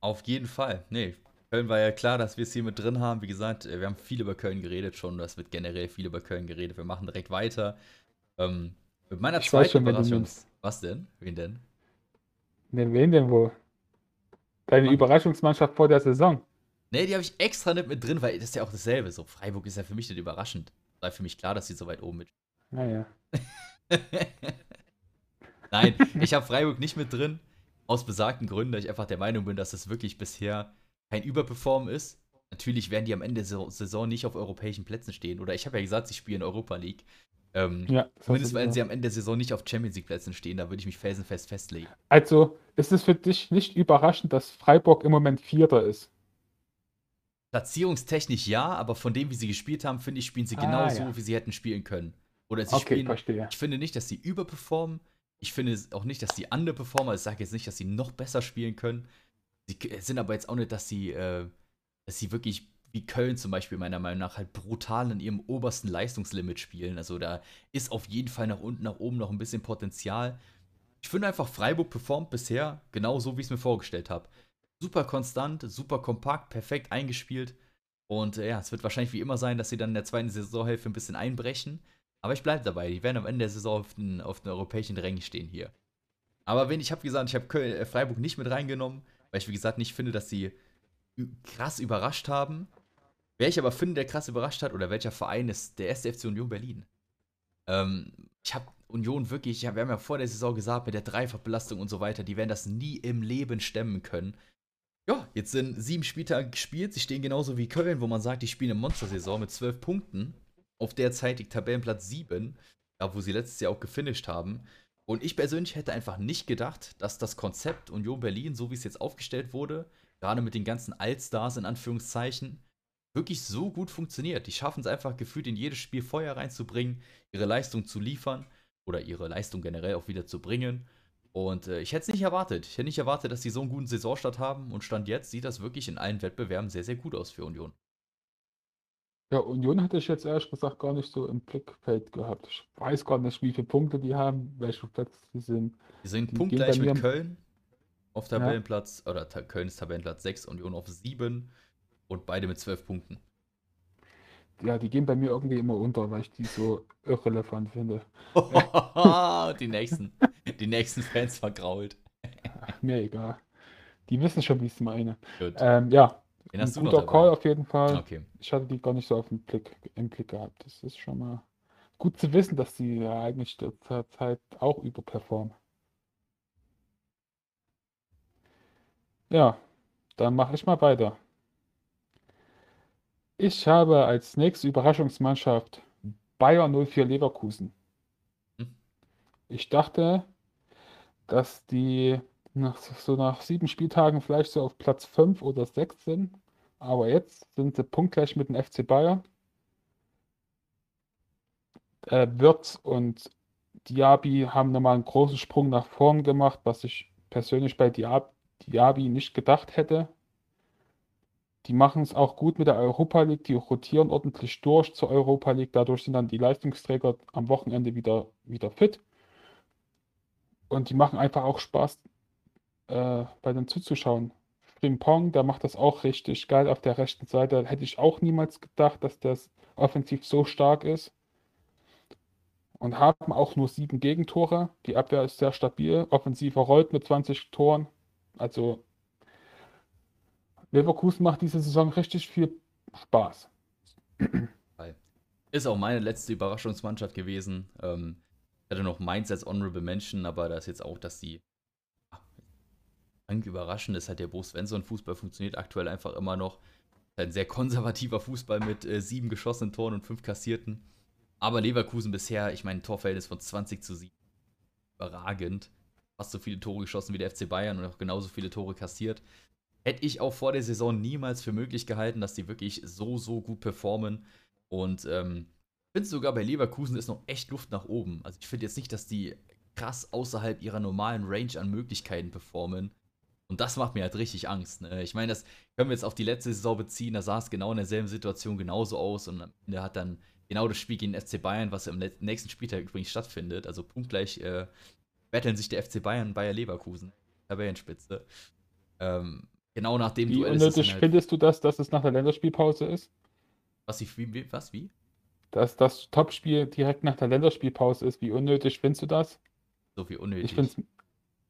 Auf jeden Fall. Nee, Köln war ja klar, dass wir es hier mit drin haben. Wie gesagt, äh, wir haben viel über Köln geredet schon. Es wird generell viel über Köln geredet. Wir machen direkt weiter. Ähm, mit meiner ich zweiten schon, Überraschung. Was denn? Wen denn? Ne, wen denn wohl? Deine Mann. Überraschungsmannschaft vor der Saison. Nee, die habe ich extra nicht mit drin, weil das ist ja auch dasselbe. So, Freiburg ist ja für mich nicht überraschend. War für mich klar, dass sie so weit oben mit. Naja. Nein, ich habe Freiburg nicht mit drin. Aus besagten Gründen, da ich einfach der Meinung bin, dass es wirklich bisher kein Überperform ist. Natürlich werden die am Ende der Saison nicht auf europäischen Plätzen stehen. Oder ich habe ja gesagt, sie spielen Europa League. Ähm, ja, zumindest werden sie am Ende der Saison nicht auf Champions League Plätzen stehen, da würde ich mich felsenfest festlegen. Also ist es für dich nicht überraschend, dass Freiburg im Moment Vierter ist? Platzierungstechnisch ja, aber von dem, wie sie gespielt haben, finde ich, spielen sie ah, genau so, wie sie hätten spielen können. Oder sie okay, spielen. Verstehe. Ich finde nicht, dass sie überperformen. Ich finde auch nicht, dass die underperformen. Also ich sage jetzt nicht, dass sie noch besser spielen können. Sie sind aber jetzt auch nicht, dass sie, äh, dass sie wirklich wie Köln zum Beispiel meiner Meinung nach halt brutal in ihrem obersten Leistungslimit spielen. Also da ist auf jeden Fall nach unten, nach oben noch ein bisschen Potenzial. Ich finde einfach, Freiburg performt bisher genau so, wie ich es mir vorgestellt habe. super konstant, super kompakt, perfekt eingespielt. Und äh, ja, es wird wahrscheinlich wie immer sein, dass sie dann in der zweiten Saisonhälfte ein bisschen einbrechen. Aber ich bleibe dabei. Die werden am Ende der Saison auf den, auf den europäischen Rängen stehen hier. Aber wenn ich habe gesagt, ich habe äh, Freiburg nicht mit reingenommen, weil ich wie gesagt nicht finde, dass sie krass überrascht haben. Wer ich aber finde, der krass überrascht hat, oder welcher Verein ist der erste FC Union Berlin. Ähm, ich habe Union wirklich, wir haben ja vor der Saison gesagt, mit der Dreifachbelastung und so weiter, die werden das nie im Leben stemmen können. Ja, jetzt sind sieben Spieltage gespielt. Sie stehen genauso wie Köln, wo man sagt, die spielen eine Monstersaison mit zwölf Punkten. Auf derzeitig Tabellenplatz sieben, da wo sie letztes Jahr auch gefinisht haben. Und ich persönlich hätte einfach nicht gedacht, dass das Konzept Union Berlin, so wie es jetzt aufgestellt wurde, gerade mit den ganzen Allstars in Anführungszeichen, wirklich so gut funktioniert. Die schaffen es einfach gefühlt in jedes Spiel Feuer reinzubringen, ihre Leistung zu liefern oder ihre Leistung generell auch wieder zu bringen. Und äh, ich hätte es nicht erwartet. Ich hätte nicht erwartet, dass sie so einen guten Saisonstart haben. Und Stand jetzt sieht das wirklich in allen Wettbewerben sehr, sehr gut aus für Union. Ja, Union hatte ich jetzt ehrlich gesagt gar nicht so im Blickfeld gehabt. Ich weiß gar nicht, wie viele Punkte die haben, welche Plätze sie sind. Die sind punktgleich mit Köln auf Tabellenplatz, ja. oder Köln ist Tabellenplatz 6, Union auf 7 und beide mit 12 Punkten. Ja, die gehen bei mir irgendwie immer unter, weil ich die so irrelevant finde. die nächsten. Die nächsten Fans vergrault. Ach, mir egal. Die wissen schon, wie ich es meine. Ähm, ja, Den ein guter Call auf jeden Fall. Okay. Ich hatte die gar nicht so auf den Blick, im Blick gehabt. Das ist schon mal gut zu wissen, dass die ja eigentlich zur Zeit auch überperformen. Ja, dann mache ich mal weiter. Ich habe als nächste Überraschungsmannschaft Bayer 04 Leverkusen. Hm. Ich dachte, dass die nach, so nach sieben Spieltagen vielleicht so auf Platz 5 oder 6 sind. Aber jetzt sind sie punktgleich mit dem FC Bayern. Äh, Wirtz und Diaby haben nochmal einen großen Sprung nach vorn gemacht, was ich persönlich bei Diab Diaby nicht gedacht hätte. Die machen es auch gut mit der Europa League, die rotieren ordentlich durch zur Europa League. Dadurch sind dann die Leistungsträger am Wochenende wieder, wieder fit. Und die machen einfach auch Spaß, äh, bei den zuzuschauen. Frimpong, der macht das auch richtig geil auf der rechten Seite. Hätte ich auch niemals gedacht, dass das offensiv so stark ist. Und haben auch nur sieben Gegentore. Die Abwehr ist sehr stabil. Offensiver rollt mit 20 Toren. Also Leverkusen macht diese Saison richtig viel Spaß. Ist auch meine letzte Überraschungsmannschaft gewesen. Ähm, ich hatte noch Mainz als Honorable Mention, aber da ist jetzt auch, dass die überraschend ist halt der Bo Svensson Fußball funktioniert aktuell einfach immer noch. Ein sehr konservativer Fußball mit äh, sieben geschossenen Toren und fünf kassierten. Aber Leverkusen bisher, ich meine, Torverhältnis von 20 zu 7. Überragend. Fast so viele Tore geschossen wie der FC Bayern und auch genauso viele Tore kassiert. Hätte ich auch vor der Saison niemals für möglich gehalten, dass die wirklich so, so gut performen. Und ähm, finde sogar bei Leverkusen ist noch echt Luft nach oben. Also ich finde jetzt nicht, dass die krass außerhalb ihrer normalen Range an Möglichkeiten performen. Und das macht mir halt richtig Angst. Ne? Ich meine, das können wir jetzt auf die letzte Saison beziehen. Da sah es genau in derselben Situation genauso aus. Und am Ende hat dann genau das Spiel gegen den FC Bayern, was im nächsten Spieltag übrigens stattfindet. Also punktgleich äh, betteln sich der FC Bayern Bayer Leverkusen. Tabellenspitze. Ähm, genau nach dem Wie Duell unnötig halt findest du das, dass es nach der Länderspielpause ist? Was, ich, wie, was, wie? dass das Topspiel direkt nach der Länderspielpause ist. Wie unnötig findest du das? So wie unnötig. Ich finde es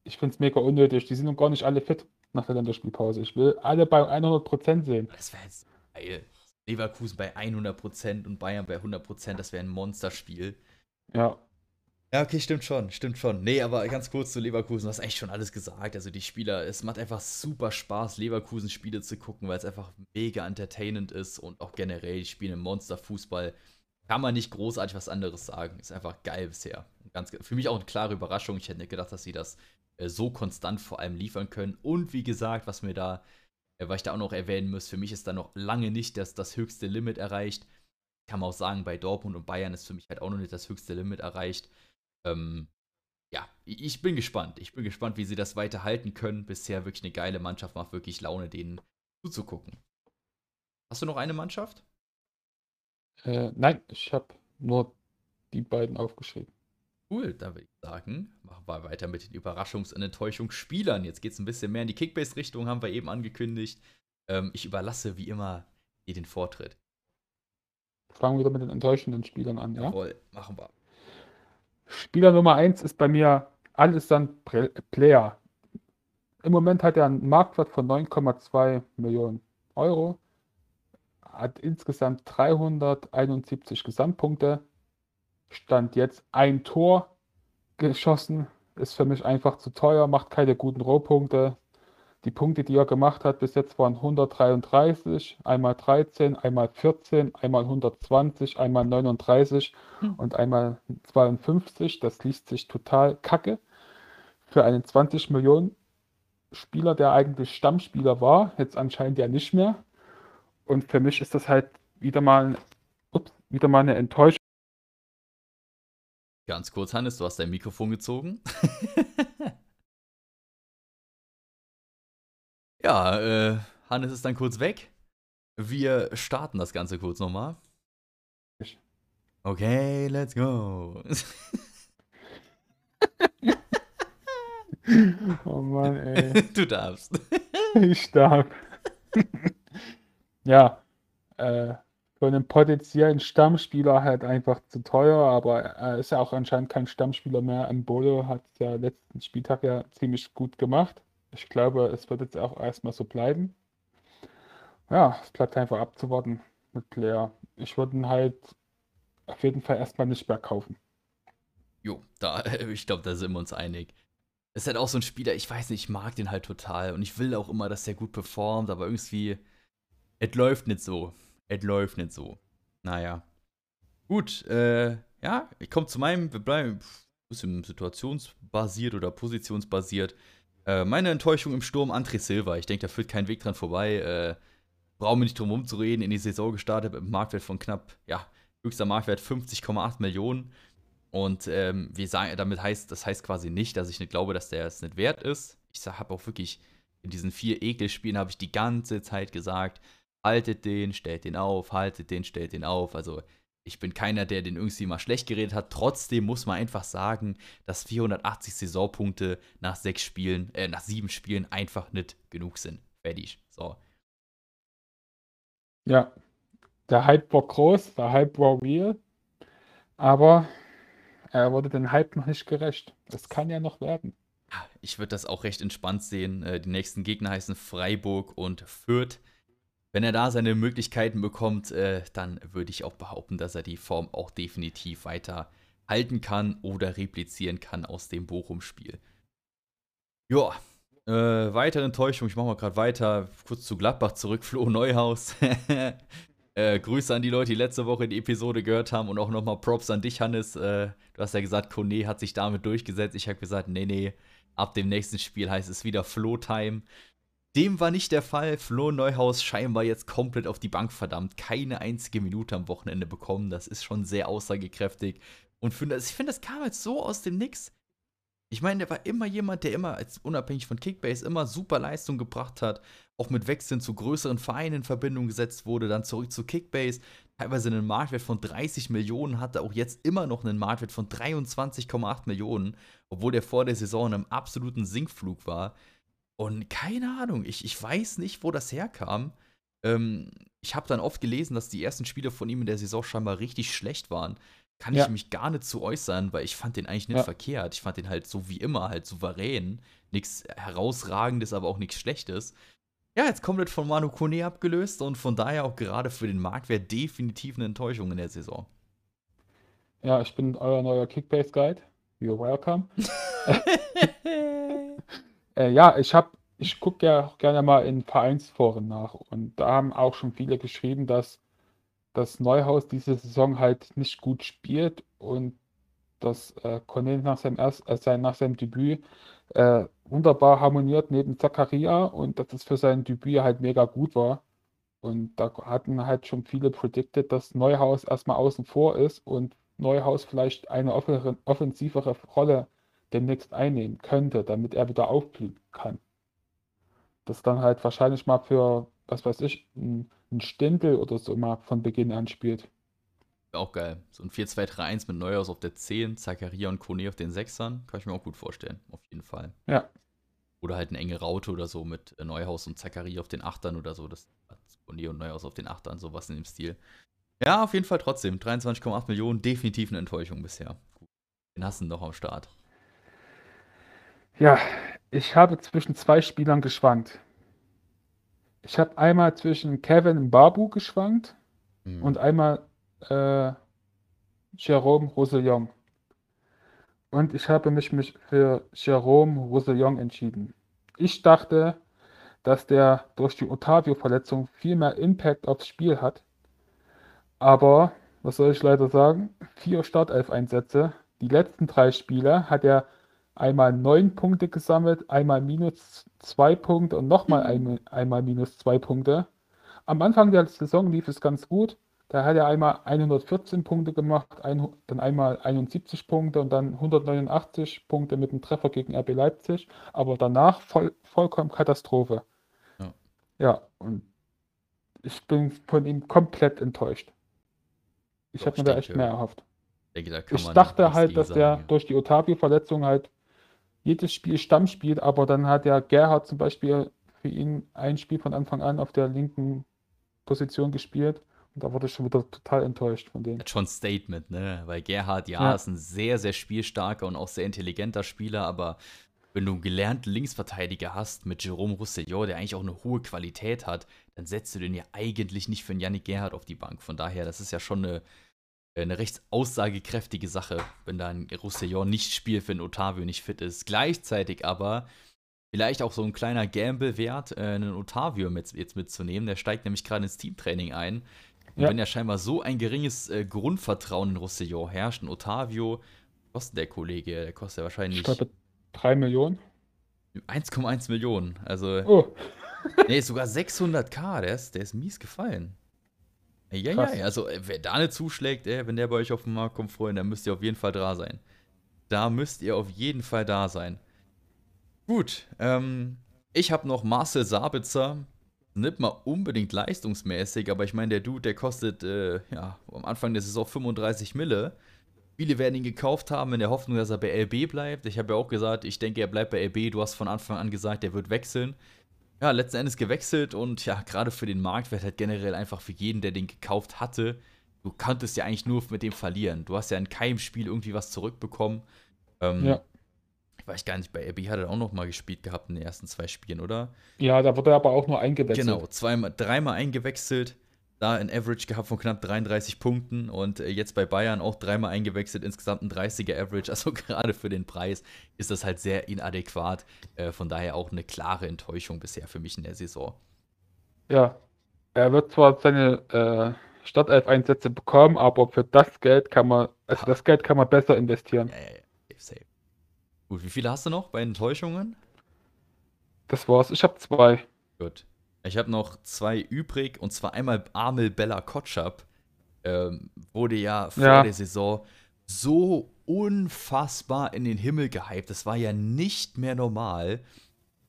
ich find's mega unnötig. Die sind noch gar nicht alle fit nach der Länderspielpause. Ich will alle bei 100% sehen. Das wäre jetzt geil. Leverkusen bei 100% und Bayern bei 100%, das wäre ein Monsterspiel. Ja. Ja, okay, stimmt schon, stimmt schon. Nee, aber ganz kurz zu Leverkusen, du hast echt schon alles gesagt. Also die Spieler, es macht einfach super Spaß, Leverkusen-Spiele zu gucken, weil es einfach mega entertainend ist und auch generell, die spielen Monsterfußball. Kann man nicht großartig was anderes sagen. Ist einfach geil bisher. Ganz, für mich auch eine klare Überraschung. Ich hätte nicht gedacht, dass sie das äh, so konstant vor allem liefern können. Und wie gesagt, was mir da, äh, was ich da auch noch erwähnen muss, für mich ist da noch lange nicht das, das höchste Limit erreicht. Kann man auch sagen, bei Dortmund und Bayern ist für mich halt auch noch nicht das höchste Limit erreicht. Ähm, ja, ich bin gespannt. Ich bin gespannt, wie sie das weiter halten können. Bisher wirklich eine geile Mannschaft, macht wirklich Laune, denen zuzugucken. Hast du noch eine Mannschaft? Äh, nein, ich habe nur die beiden aufgeschrieben. Cool, da würde ich sagen, machen wir weiter mit den Überraschungs- und Enttäuschungsspielern. Jetzt geht es ein bisschen mehr in die Kickbase-Richtung, haben wir eben angekündigt. Ähm, ich überlasse wie immer dir den Vortritt. Fangen wir wieder mit den enttäuschenden Spielern an, ja? Jawohl, machen wir. Spieler Nummer 1 ist bei mir Alessand Player. Im Moment hat er einen Marktwert von 9,2 Millionen Euro, hat insgesamt 371 Gesamtpunkte, stand jetzt ein Tor geschossen, ist für mich einfach zu teuer, macht keine guten Rohpunkte. Die Punkte, die er gemacht hat bis jetzt waren 133, einmal 13, einmal 14, einmal 120, einmal 39 hm. und einmal 52. Das liest sich total kacke. Für einen 20 Millionen Spieler, der eigentlich Stammspieler war, jetzt anscheinend ja nicht mehr. Und für mich ist das halt wieder mal, ups, wieder mal eine Enttäuschung. Ganz kurz, Hannes, du hast dein Mikrofon gezogen. ja, äh, Hannes ist dann kurz weg. Wir starten das Ganze kurz nochmal. Okay, let's go. oh Mann, ey. Du darfst. Ich darf. ja, äh, für einen potenziellen Stammspieler halt einfach zu teuer, aber er ist ja auch anscheinend kein Stammspieler mehr. Mbolo hat ja letzten Spieltag ja ziemlich gut gemacht. Ich glaube, es wird jetzt auch erstmal so bleiben. Ja, es bleibt einfach abzuwarten mit Player. Ich würde ihn halt auf jeden Fall erstmal nicht mehr kaufen. Jo, da, ich glaube, da sind wir uns einig. Ist halt auch so ein Spieler, ich weiß nicht, ich mag den halt total und ich will auch immer, dass der gut performt, aber irgendwie, es läuft nicht so es läuft nicht so. Naja. Gut, äh, ja, ich komme zu meinem, wir bleiben ein bisschen situationsbasiert oder positionsbasiert. Äh, meine Enttäuschung im Sturm, André Silva. Ich denke, da führt kein Weg dran vorbei. Äh, brauchen wir nicht drum rumzureden. In die Saison gestartet mit einem Marktwert von knapp, ja, höchster Marktwert 50,8 Millionen. Und ähm, wir sagen, damit heißt, das heißt quasi nicht, dass ich nicht glaube, dass der es nicht wert ist. Ich habe auch wirklich in diesen vier Ekelspielen habe ich die ganze Zeit gesagt, haltet den, stellt den auf, haltet den, stellt den auf. Also ich bin keiner, der den irgendwie mal schlecht geredet hat. Trotzdem muss man einfach sagen, dass 480 Saisonpunkte nach sechs Spielen, äh, nach sieben Spielen einfach nicht genug sind. Fertig. So. Ja, der Hype war groß, der Hype war real, aber er wurde den Hype noch nicht gerecht. Es kann ja noch werden. Ich würde das auch recht entspannt sehen. Äh, die nächsten Gegner heißen Freiburg und Fürth wenn er da seine Möglichkeiten bekommt, äh, dann würde ich auch behaupten, dass er die Form auch definitiv weiter halten kann oder replizieren kann aus dem Bochum-Spiel. Ja, äh, weitere Enttäuschung, ich mache mal gerade weiter, kurz zu Gladbach zurück, Flo Neuhaus. äh, Grüße an die Leute, die letzte Woche die Episode gehört haben und auch nochmal Props an dich, Hannes. Äh, du hast ja gesagt, Kone hat sich damit durchgesetzt. Ich habe gesagt, nee, nee, ab dem nächsten Spiel heißt es wieder Flow-Time. Dem war nicht der Fall. Flo Neuhaus scheinbar jetzt komplett auf die Bank verdammt. Keine einzige Minute am Wochenende bekommen. Das ist schon sehr aussagekräftig. Und für, ich finde, das kam jetzt so aus dem Nix. Ich meine, der war immer jemand, der immer, unabhängig von Kickbase, immer super Leistung gebracht hat. Auch mit Wechseln zu größeren Vereinen in Verbindung gesetzt wurde. Dann zurück zu Kickbase. Teilweise einen Marktwert von 30 Millionen hatte. Auch jetzt immer noch einen Marktwert von 23,8 Millionen. Obwohl der vor der Saison in einem absoluten Sinkflug war. Und keine Ahnung, ich, ich weiß nicht, wo das herkam. Ähm, ich habe dann oft gelesen, dass die ersten Spiele von ihm in der Saison scheinbar richtig schlecht waren. Kann ja. ich mich gar nicht zu äußern, weil ich fand den eigentlich nicht ja. verkehrt. Ich fand den halt so wie immer, halt souverän. Nichts herausragendes, aber auch nichts Schlechtes. Ja, jetzt komplett von Manu Kone abgelöst und von daher auch gerade für den Marktwert definitiv eine Enttäuschung in der Saison. Ja, ich bin euer neuer Kickbase-Guide. You're welcome. Äh, ja, ich habe, ich gucke ja auch gerne mal in Vereinsforen nach und da haben auch schon viele geschrieben, dass das Neuhaus diese Saison halt nicht gut spielt und dass äh, Cornelius nach seinem, erst, äh, sein, nach seinem Debüt äh, wunderbar harmoniert neben Zakaria und dass es für sein Debüt halt mega gut war. Und da hatten halt schon viele predicted, dass Neuhaus erstmal außen vor ist und Neuhaus vielleicht eine offensivere Rolle demnächst einnehmen könnte, damit er wieder aufblühen kann. Das dann halt wahrscheinlich mal für, was weiß ich, ein, ein Stempel oder so mal von Beginn an spielt. Auch geil. So ein 4-2-3-1 mit Neuhaus auf der 10, Zakaria und Kone auf den 6ern. Kann ich mir auch gut vorstellen. Auf jeden Fall. Ja. Oder halt eine enge Raute oder so mit äh, Neuhaus und Zakaria auf den 8ern oder so. Das Kone und Neuhaus auf den 8ern, sowas in dem Stil. Ja, auf jeden Fall trotzdem. 23,8 Millionen, definitiv eine Enttäuschung bisher. Den hast du noch am Start. Ja, ich habe zwischen zwei Spielern geschwankt. Ich habe einmal zwischen Kevin und Babu geschwankt mhm. und einmal äh, Jerome Roussillon. Und ich habe mich, mich für Jerome Roussillon entschieden. Ich dachte, dass der durch die Otavio-Verletzung viel mehr Impact aufs Spiel hat. Aber, was soll ich leider sagen? Vier Startelf-Einsätze. Die letzten drei Spiele hat er einmal neun Punkte gesammelt, einmal minus zwei Punkte und nochmal mhm. ein, einmal minus zwei Punkte. Am Anfang der Saison lief es ganz gut. Da hat er einmal 114 Punkte gemacht, ein, dann einmal 71 Punkte und dann 189 Punkte mit einem Treffer gegen RB Leipzig. Aber danach voll, vollkommen Katastrophe. Ja. ja, und ich bin von ihm komplett enttäuscht. Ich habe mir da echt mehr erhofft. Denke, ich dachte halt, dass der durch die Otavio-Verletzung halt jedes Spiel Stamm spielt, aber dann hat ja Gerhard zum Beispiel für ihn ein Spiel von Anfang an auf der linken Position gespielt. Und da wurde ich schon wieder total enttäuscht von dem. Schon Statement, ne? Weil Gerhard, ja, ja, ist ein sehr, sehr spielstarker und auch sehr intelligenter Spieler, aber wenn du einen gelernten Linksverteidiger hast mit Jerome Roussillon, der eigentlich auch eine hohe Qualität hat, dann setzt du den ja eigentlich nicht für einen Yannick Gerhard auf die Bank. Von daher, das ist ja schon eine, eine recht aussagekräftige Sache, wenn da ein Roussillon nicht spielt, wenn Otavio nicht fit ist. Gleichzeitig aber vielleicht auch so ein kleiner Gamble-Wert, äh, einen Otavio mit, jetzt mitzunehmen. Der steigt nämlich gerade ins Teamtraining ein. Und ja. wenn ja scheinbar so ein geringes äh, Grundvertrauen in Roussillon herrscht, ein Otavio, was kostet der Kollege? Der kostet ja wahrscheinlich. Ich glaube, 3 Millionen. 1,1 Millionen. Also. Oh. nee, sogar 600k. Der ist, der ist mies gefallen. Ja, Krass. ja, also äh, wer da nicht zuschlägt, ey, wenn der bei euch auf den Markt kommt, Freunde, dann müsst ihr auf jeden Fall da sein. Da müsst ihr auf jeden Fall da sein. Gut, ähm, ich habe noch Marcel Sabitzer. Nicht mal unbedingt leistungsmäßig, aber ich meine, der Dude, der kostet äh, ja, am Anfang der Saison 35 Mille. Viele werden ihn gekauft haben in der Hoffnung, dass er bei LB bleibt. Ich habe ja auch gesagt, ich denke, er bleibt bei LB. Du hast von Anfang an gesagt, er wird wechseln ja, letzten Endes gewechselt und ja, gerade für den Marktwert halt generell einfach für jeden, der den gekauft hatte, du konntest ja eigentlich nur mit dem verlieren. Du hast ja in keinem Spiel irgendwie was zurückbekommen. Ähm, ja. Ich weiß gar nicht, bei RB hat er auch noch mal gespielt gehabt in den ersten zwei Spielen, oder? Ja, da wurde er aber auch nur eingewechselt. Genau, zweimal, dreimal eingewechselt da ein Average gehabt von knapp 33 Punkten und äh, jetzt bei Bayern auch dreimal eingewechselt, insgesamt ein 30er Average. Also gerade für den Preis ist das halt sehr inadäquat. Äh, von daher auch eine klare Enttäuschung bisher für mich in der Saison. Ja, er wird zwar seine äh, Startelf-Einsätze bekommen, aber für das Geld kann man, also das Geld kann man besser investieren. Ja, ja, ja. Safe, safe. Gut, wie viele hast du noch bei Enttäuschungen? Das war's. Ich habe zwei. Gut. Ich habe noch zwei übrig, und zwar einmal Amel Bella Kotschap. Ähm, wurde ja vor ja. der Saison so unfassbar in den Himmel gehypt. Das war ja nicht mehr normal.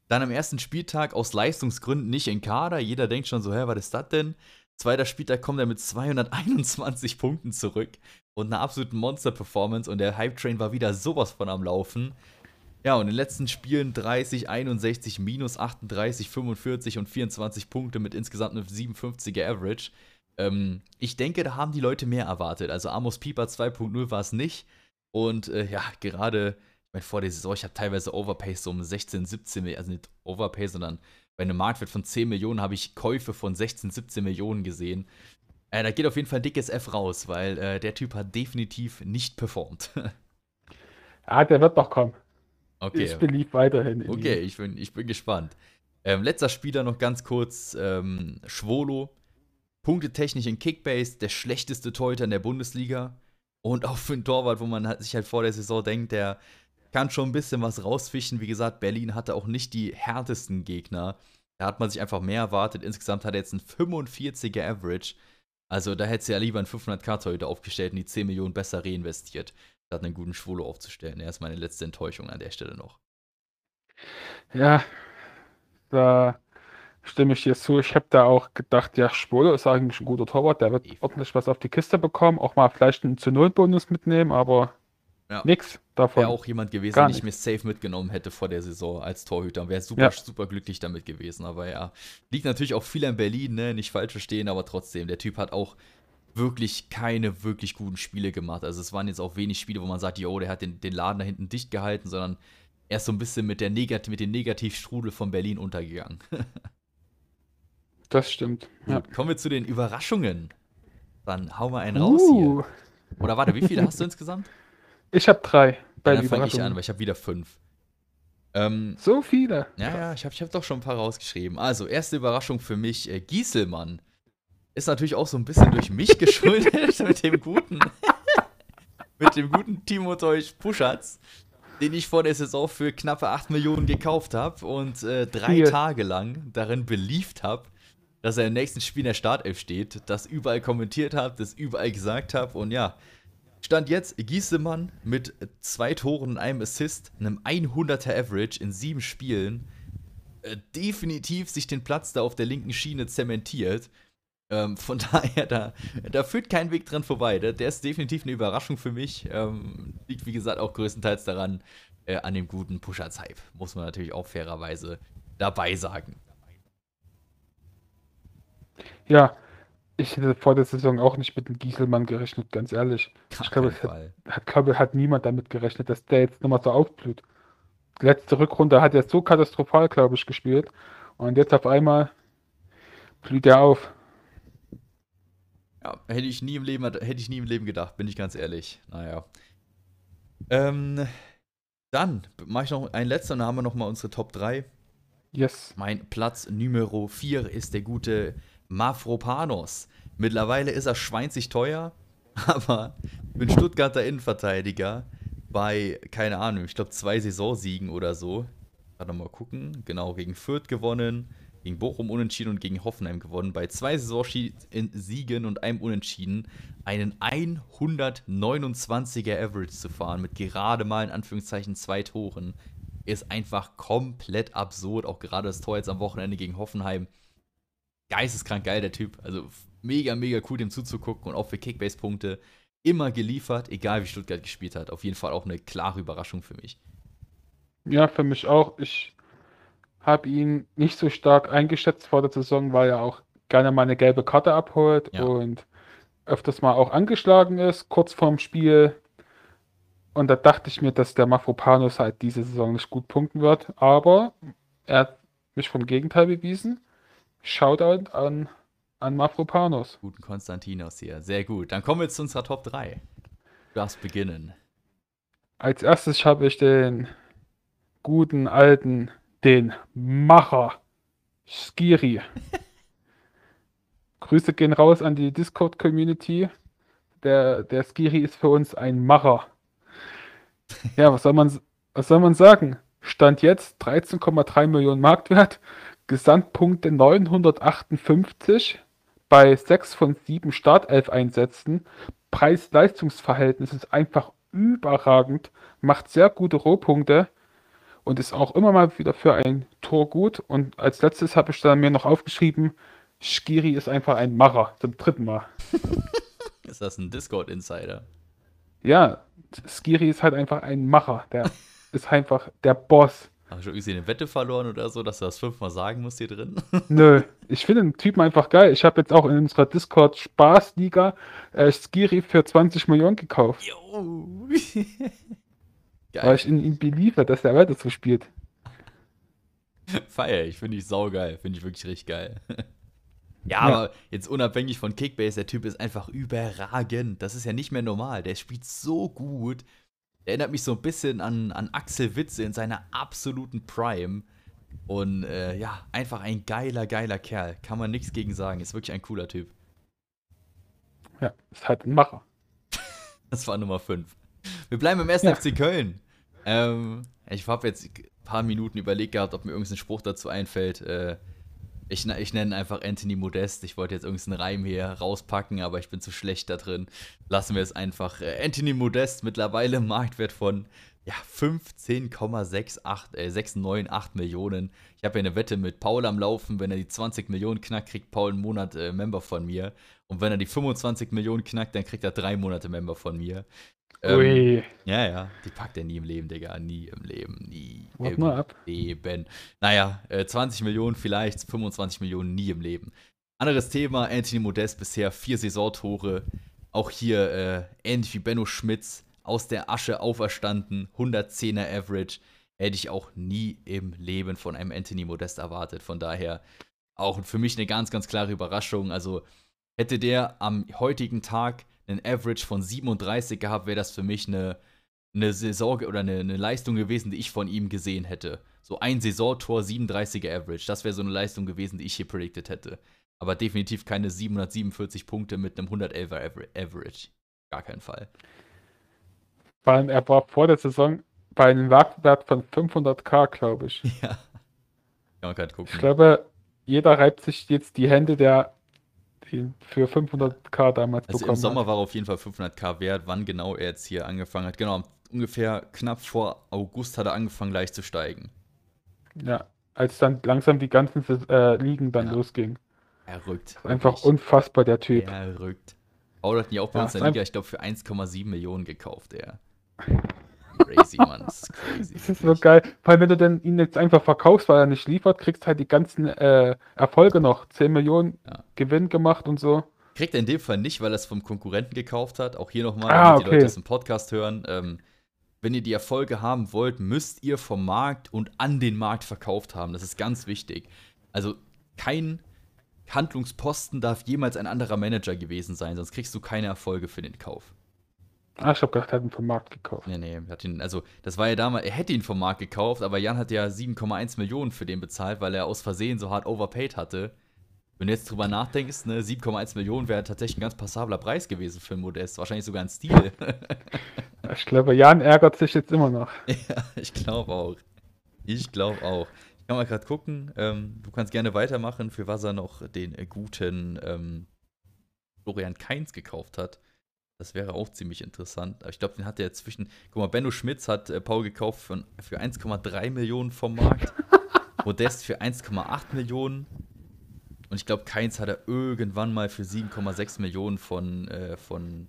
Dann am ersten Spieltag aus Leistungsgründen nicht in Kader. Jeder denkt schon so, hä, was ist das denn? Zweiter Spieltag kommt er mit 221 Punkten zurück und einer absoluten Monster-Performance und der Hype-Train war wieder sowas von am Laufen. Ja, und in den letzten Spielen 30, 61, minus 38, 45 und 24 Punkte mit insgesamt einem 57er Average. Ähm, ich denke, da haben die Leute mehr erwartet. Also Amos Pieper 2.0 war es nicht. Und äh, ja, gerade, ich meine, vor der Saison, ich habe teilweise Overpace so um 16, 17 Millionen, also nicht Overpay, sondern bei einem Marktwert von 10 Millionen habe ich Käufe von 16, 17 Millionen gesehen. Äh, da geht auf jeden Fall ein dickes F raus, weil äh, der Typ hat definitiv nicht performt. ja, der wird doch kommen. Okay. Ich beliebe weiterhin. okay, ich bin, ich bin gespannt. Ähm, letzter Spieler noch ganz kurz: ähm, Schwolo. Punktetechnisch in Kickbase, der schlechteste Torhüter in der Bundesliga. Und auch für einen Torwart, wo man sich halt vor der Saison denkt, der kann schon ein bisschen was rausfischen. Wie gesagt, Berlin hatte auch nicht die härtesten Gegner. Da hat man sich einfach mehr erwartet. Insgesamt hat er jetzt einen 45er Average. Also da hätte sie ja lieber einen 500k-Torhüter aufgestellt und die 10 Millionen besser reinvestiert statt einen guten Schwolo aufzustellen. Er ist meine letzte Enttäuschung an der Stelle noch. Ja, da stimme ich dir zu. Ich habe da auch gedacht, ja, Schwolo ist eigentlich ein guter Torwart, der wird ordentlich was auf die Kiste bekommen, auch mal vielleicht einen zu Null Bonus mitnehmen, aber ja. nix davon. Wäre auch jemand gewesen, den ich mir safe mitgenommen hätte vor der Saison als Torhüter. Wäre super, ja. super glücklich damit gewesen. Aber ja, liegt natürlich auch viel an Berlin, ne? Nicht falsch verstehen, aber trotzdem, der Typ hat auch wirklich keine wirklich guten Spiele gemacht. Also es waren jetzt auch wenig Spiele, wo man sagt, yo, der hat den, den Laden da hinten dicht gehalten, sondern er ist so ein bisschen mit, der Negat mit dem Negativstrudel von Berlin untergegangen. das stimmt. Ja. Kommen wir zu den Überraschungen. Dann hauen wir einen uh. raus hier. Oder warte, wie viele hast du insgesamt? Ich habe drei. Bei ja, dann fange ich an, weil ich habe wieder fünf. Ähm, so viele? Ja, ja, ich habe ich hab doch schon ein paar rausgeschrieben. Also, erste Überraschung für mich, äh, Gieselmann. Ist natürlich auch so ein bisschen durch mich geschuldet mit dem guten, mit dem guten Timo Teusch Puschatz den ich vor der Saison für knappe 8 Millionen gekauft habe und äh, drei Hier. Tage lang darin beliebt habe, dass er im nächsten Spiel in der Startelf steht, das überall kommentiert habe, das überall gesagt habe und ja, Stand jetzt Giesemann mit zwei Toren und einem Assist, einem 100er Average in sieben Spielen, äh, definitiv sich den Platz da auf der linken Schiene zementiert. Ähm, von daher, da, da führt kein Weg dran vorbei. Der, der ist definitiv eine Überraschung für mich. Ähm, liegt, wie gesagt, auch größtenteils daran, äh, an dem guten Pusher-Hype. Muss man natürlich auch fairerweise dabei sagen. Ja, ich hätte vor der Saison auch nicht mit dem Gieselmann gerechnet, ganz ehrlich. Gar ich glaube, es hat, hat, glaube, hat niemand damit gerechnet, dass der jetzt nochmal so aufblüht. Die letzte Rückrunde hat er so katastrophal, glaube ich, gespielt. Und jetzt auf einmal blüht er auf. Ja, hätte ich nie im Leben, hätte ich nie im Leben gedacht, bin ich ganz ehrlich. Naja. Ähm, dann mache ich noch ein letzter, dann haben wir nochmal unsere Top 3. Yes. Mein Platz Nummer 4 ist der gute Mafropanos. Mittlerweile ist er schweinzig teuer, aber einen Stuttgarter Innenverteidiger bei, keine Ahnung, ich glaube zwei Saisonsiegen oder so. Warte mal gucken. Genau, gegen Fürth gewonnen, gegen Bochum unentschieden und gegen Hoffenheim gewonnen. Bei zwei Saisonsiegen und einem Unentschieden einen 129er Average zu fahren mit gerade mal in Anführungszeichen zwei Toren ist einfach komplett absurd. Auch gerade das Tor jetzt am Wochenende gegen Hoffenheim. Geisteskrank geil, der Typ. Also mega, mega cool, dem zuzugucken und auch für Kickbase-Punkte immer geliefert, egal wie Stuttgart gespielt hat. Auf jeden Fall auch eine klare Überraschung für mich. Ja, für mich auch. Ich habe ihn nicht so stark eingeschätzt vor der Saison, weil er auch gerne mal eine gelbe Karte abholt ja. und öfters mal auch angeschlagen ist, kurz vorm Spiel. Und da dachte ich mir, dass der Mafropanos halt diese Saison nicht gut punkten wird. Aber er hat mich vom Gegenteil bewiesen. Shoutout an, an Mafropanos. Guten Konstantinos hier. Sehr gut. Dann kommen wir zu unserer Top 3. Du darfst beginnen. Als erstes habe ich den guten alten den Macher Skiri. Grüße gehen raus an die Discord-Community. Der, der Skiri ist für uns ein Macher. Ja, was soll man, was soll man sagen? Stand jetzt 13,3 Millionen Marktwert, Gesamtpunkte 958 bei 6 von 7 Startelf-Einsätzen. Preis-Leistungs-Verhältnis ist einfach überragend, macht sehr gute Rohpunkte und ist auch immer mal wieder für ein Tor gut. Und als letztes habe ich dann mir noch aufgeschrieben, Skiri ist einfach ein Macher, zum dritten Mal. ist das ein Discord-Insider? Ja, Skiri ist halt einfach ein Macher. Der ist einfach der Boss. Hast du irgendwie eine Wette verloren oder so, dass du das fünfmal sagen musst hier drin? Nö, ich finde den Typen einfach geil. Ich habe jetzt auch in unserer Discord Spaßliga äh, Skiri für 20 Millionen gekauft. Jo. Geil. Weil ich in ihn beliefert, dass er weiter so spielt. Feier ich, finde ich saugeil. Finde ich wirklich richtig geil. ja, ja, aber jetzt unabhängig von Kickbase, der Typ ist einfach überragend. Das ist ja nicht mehr normal. Der spielt so gut. Der erinnert mich so ein bisschen an, an Axel Witze in seiner absoluten Prime. Und äh, ja, einfach ein geiler, geiler Kerl. Kann man nichts gegen sagen. Ist wirklich ein cooler Typ. Ja, ist halt ein Macher. das war Nummer 5. Wir bleiben im 1. Ja. FC Köln. Ähm, ich habe jetzt ein paar Minuten überlegt gehabt, ob mir irgendein Spruch dazu einfällt. Äh, ich, ich nenne einfach Anthony Modest. Ich wollte jetzt irgendeinen Reim hier rauspacken, aber ich bin zu schlecht da drin. Lassen wir es einfach. Äh, Anthony Modest, mittlerweile Marktwert von Ja, 15,698 äh, 698 Millionen. Ich habe ja eine Wette mit Paul am Laufen. Wenn er die 20 Millionen knackt, kriegt Paul einen Monat äh, Member von mir. Und wenn er die 25 Millionen knackt, dann kriegt er drei Monate Member von mir. Ähm, Ui. ja, ja, die packt er nie im Leben, Digga. Nie im Leben, nie Wart im mal ab. Leben. Naja, äh, 20 Millionen vielleicht, 25 Millionen nie im Leben. Anderes Thema, Anthony Modest bisher vier Saisontore. Auch hier äh, ähnlich wie Benno Schmitz aus der Asche auferstanden, 110er Average. Hätte ich auch nie im Leben von einem Anthony Modest erwartet. Von daher auch für mich eine ganz, ganz klare Überraschung. Also hätte der am heutigen Tag einen Average von 37 gehabt, wäre das für mich eine, eine Saison oder eine, eine Leistung gewesen, die ich von ihm gesehen hätte. So ein Saisontor, 37er Average. Das wäre so eine Leistung gewesen, die ich hier predicted hätte. Aber definitiv keine 747 Punkte mit einem 111er Aver- Average. Gar keinen Fall. Vor allem, er war vor der Saison bei einem Marktwert von 500k, glaube ich. Ja. Kann man Ich gucken. glaube, jeder reibt sich jetzt die Hände, der die für 500k damals Also im bekommen Sommer hat. war er auf jeden Fall 500k wert. Wann genau er jetzt hier angefangen hat? Genau, ungefähr knapp vor August hat er angefangen leicht zu steigen. Ja, als dann langsam die ganzen äh, Ligen dann Ja. losging. Er rückt. Einfach wirklich. unfassbar, der Typ. Er rückt. Hat ihn auch bei Ja, uns in der Liga, ich glaube, für 1,7 Millionen gekauft, er. Crazy, Mann. Das ist crazy. Das ist so geil, weil wenn du denn ihn jetzt einfach verkaufst, weil er nicht liefert, kriegst halt die ganzen äh, Erfolge noch. 10 Millionen Ja. Gewinn gemacht und so. Kriegt er in dem Fall nicht, weil er es vom Konkurrenten gekauft hat. Auch hier nochmal, Ah, damit die okay. Leute das im Podcast hören. Ähm, wenn ihr die Erfolge haben wollt, müsst ihr vom Markt und an den Markt verkauft haben. Das ist ganz wichtig. Also kein Handlungsposten darf jemals ein anderer Manager gewesen sein, sonst kriegst du keine Erfolge für den Kauf. Ah, ich hab gedacht, er hat ihn vom Markt gekauft. Nee, nee, er hat ihn, also das war ja damals, er hätte ihn vom Markt gekauft, aber Jan hat ja 7,1 Millionen für den bezahlt, weil er aus Versehen so hart overpaid hatte. Wenn du jetzt drüber nachdenkst, ne, 7,1 Millionen wäre tatsächlich ein ganz passabler Preis gewesen für einen Modest, wahrscheinlich sogar ein Stil. Ich glaube, Jan ärgert sich jetzt immer noch. ja, ich glaube auch. Ich glaube auch. Ich kann mal gerade gucken, ähm, du kannst gerne weitermachen, für was er noch den äh, guten ähm, Florian Kainz gekauft hat. Das wäre auch ziemlich interessant. Aber ich glaube, den hat er zwischen. Guck mal, Benno Schmitz hat äh, Paul gekauft für, für 1,3 Millionen vom Markt. Modest für 1,8 Millionen. Und ich glaube, Keins hat er irgendwann mal für 7,6 Millionen von, äh, von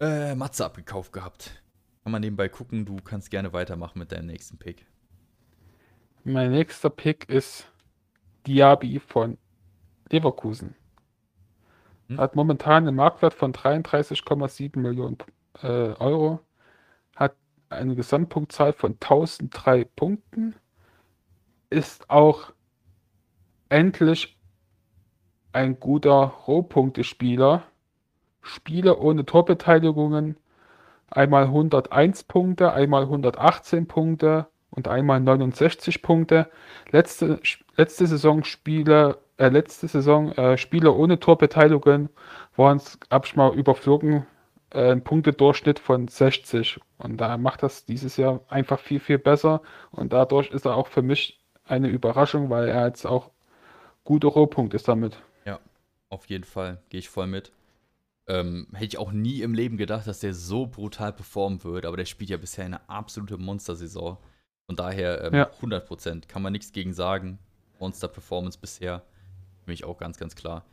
äh, Matze abgekauft gehabt. Kann man nebenbei gucken, du kannst gerne weitermachen mit deinem nächsten Pick. Mein nächster Pick ist Diaby von Leverkusen. Hm? Hat momentan einen Marktwert von 33,7 Millionen äh, Euro. Hat eine Gesamtpunktzahl von 1003 Punkten. Ist auch endlich ein guter Rohpunkte-Spieler. Spiele ohne Torbeteiligungen. Einmal 101 Punkte, einmal 118 Punkte und einmal 69 Punkte. Letzte, letzte Saison Spiele, äh, letzte Saison äh, Spiele ohne Torbeteiligung waren es, hab ich mal überflogen, äh, ein Punktedurchschnitt von 60. Und da macht das dieses Jahr einfach viel, viel besser. Und dadurch ist er auch für mich eine Überraschung, weil er jetzt auch gute Rohpunkt ist damit. Ja, auf jeden Fall. Gehe ich voll mit. Ähm, hätte ich auch nie im Leben gedacht, dass der so brutal performen wird, aber der spielt ja bisher eine absolute Monstersaison. Von daher ähm, Ja. 100% kann man nichts gegen sagen. Monster-Performance bisher. Für mich auch ganz, ganz klar.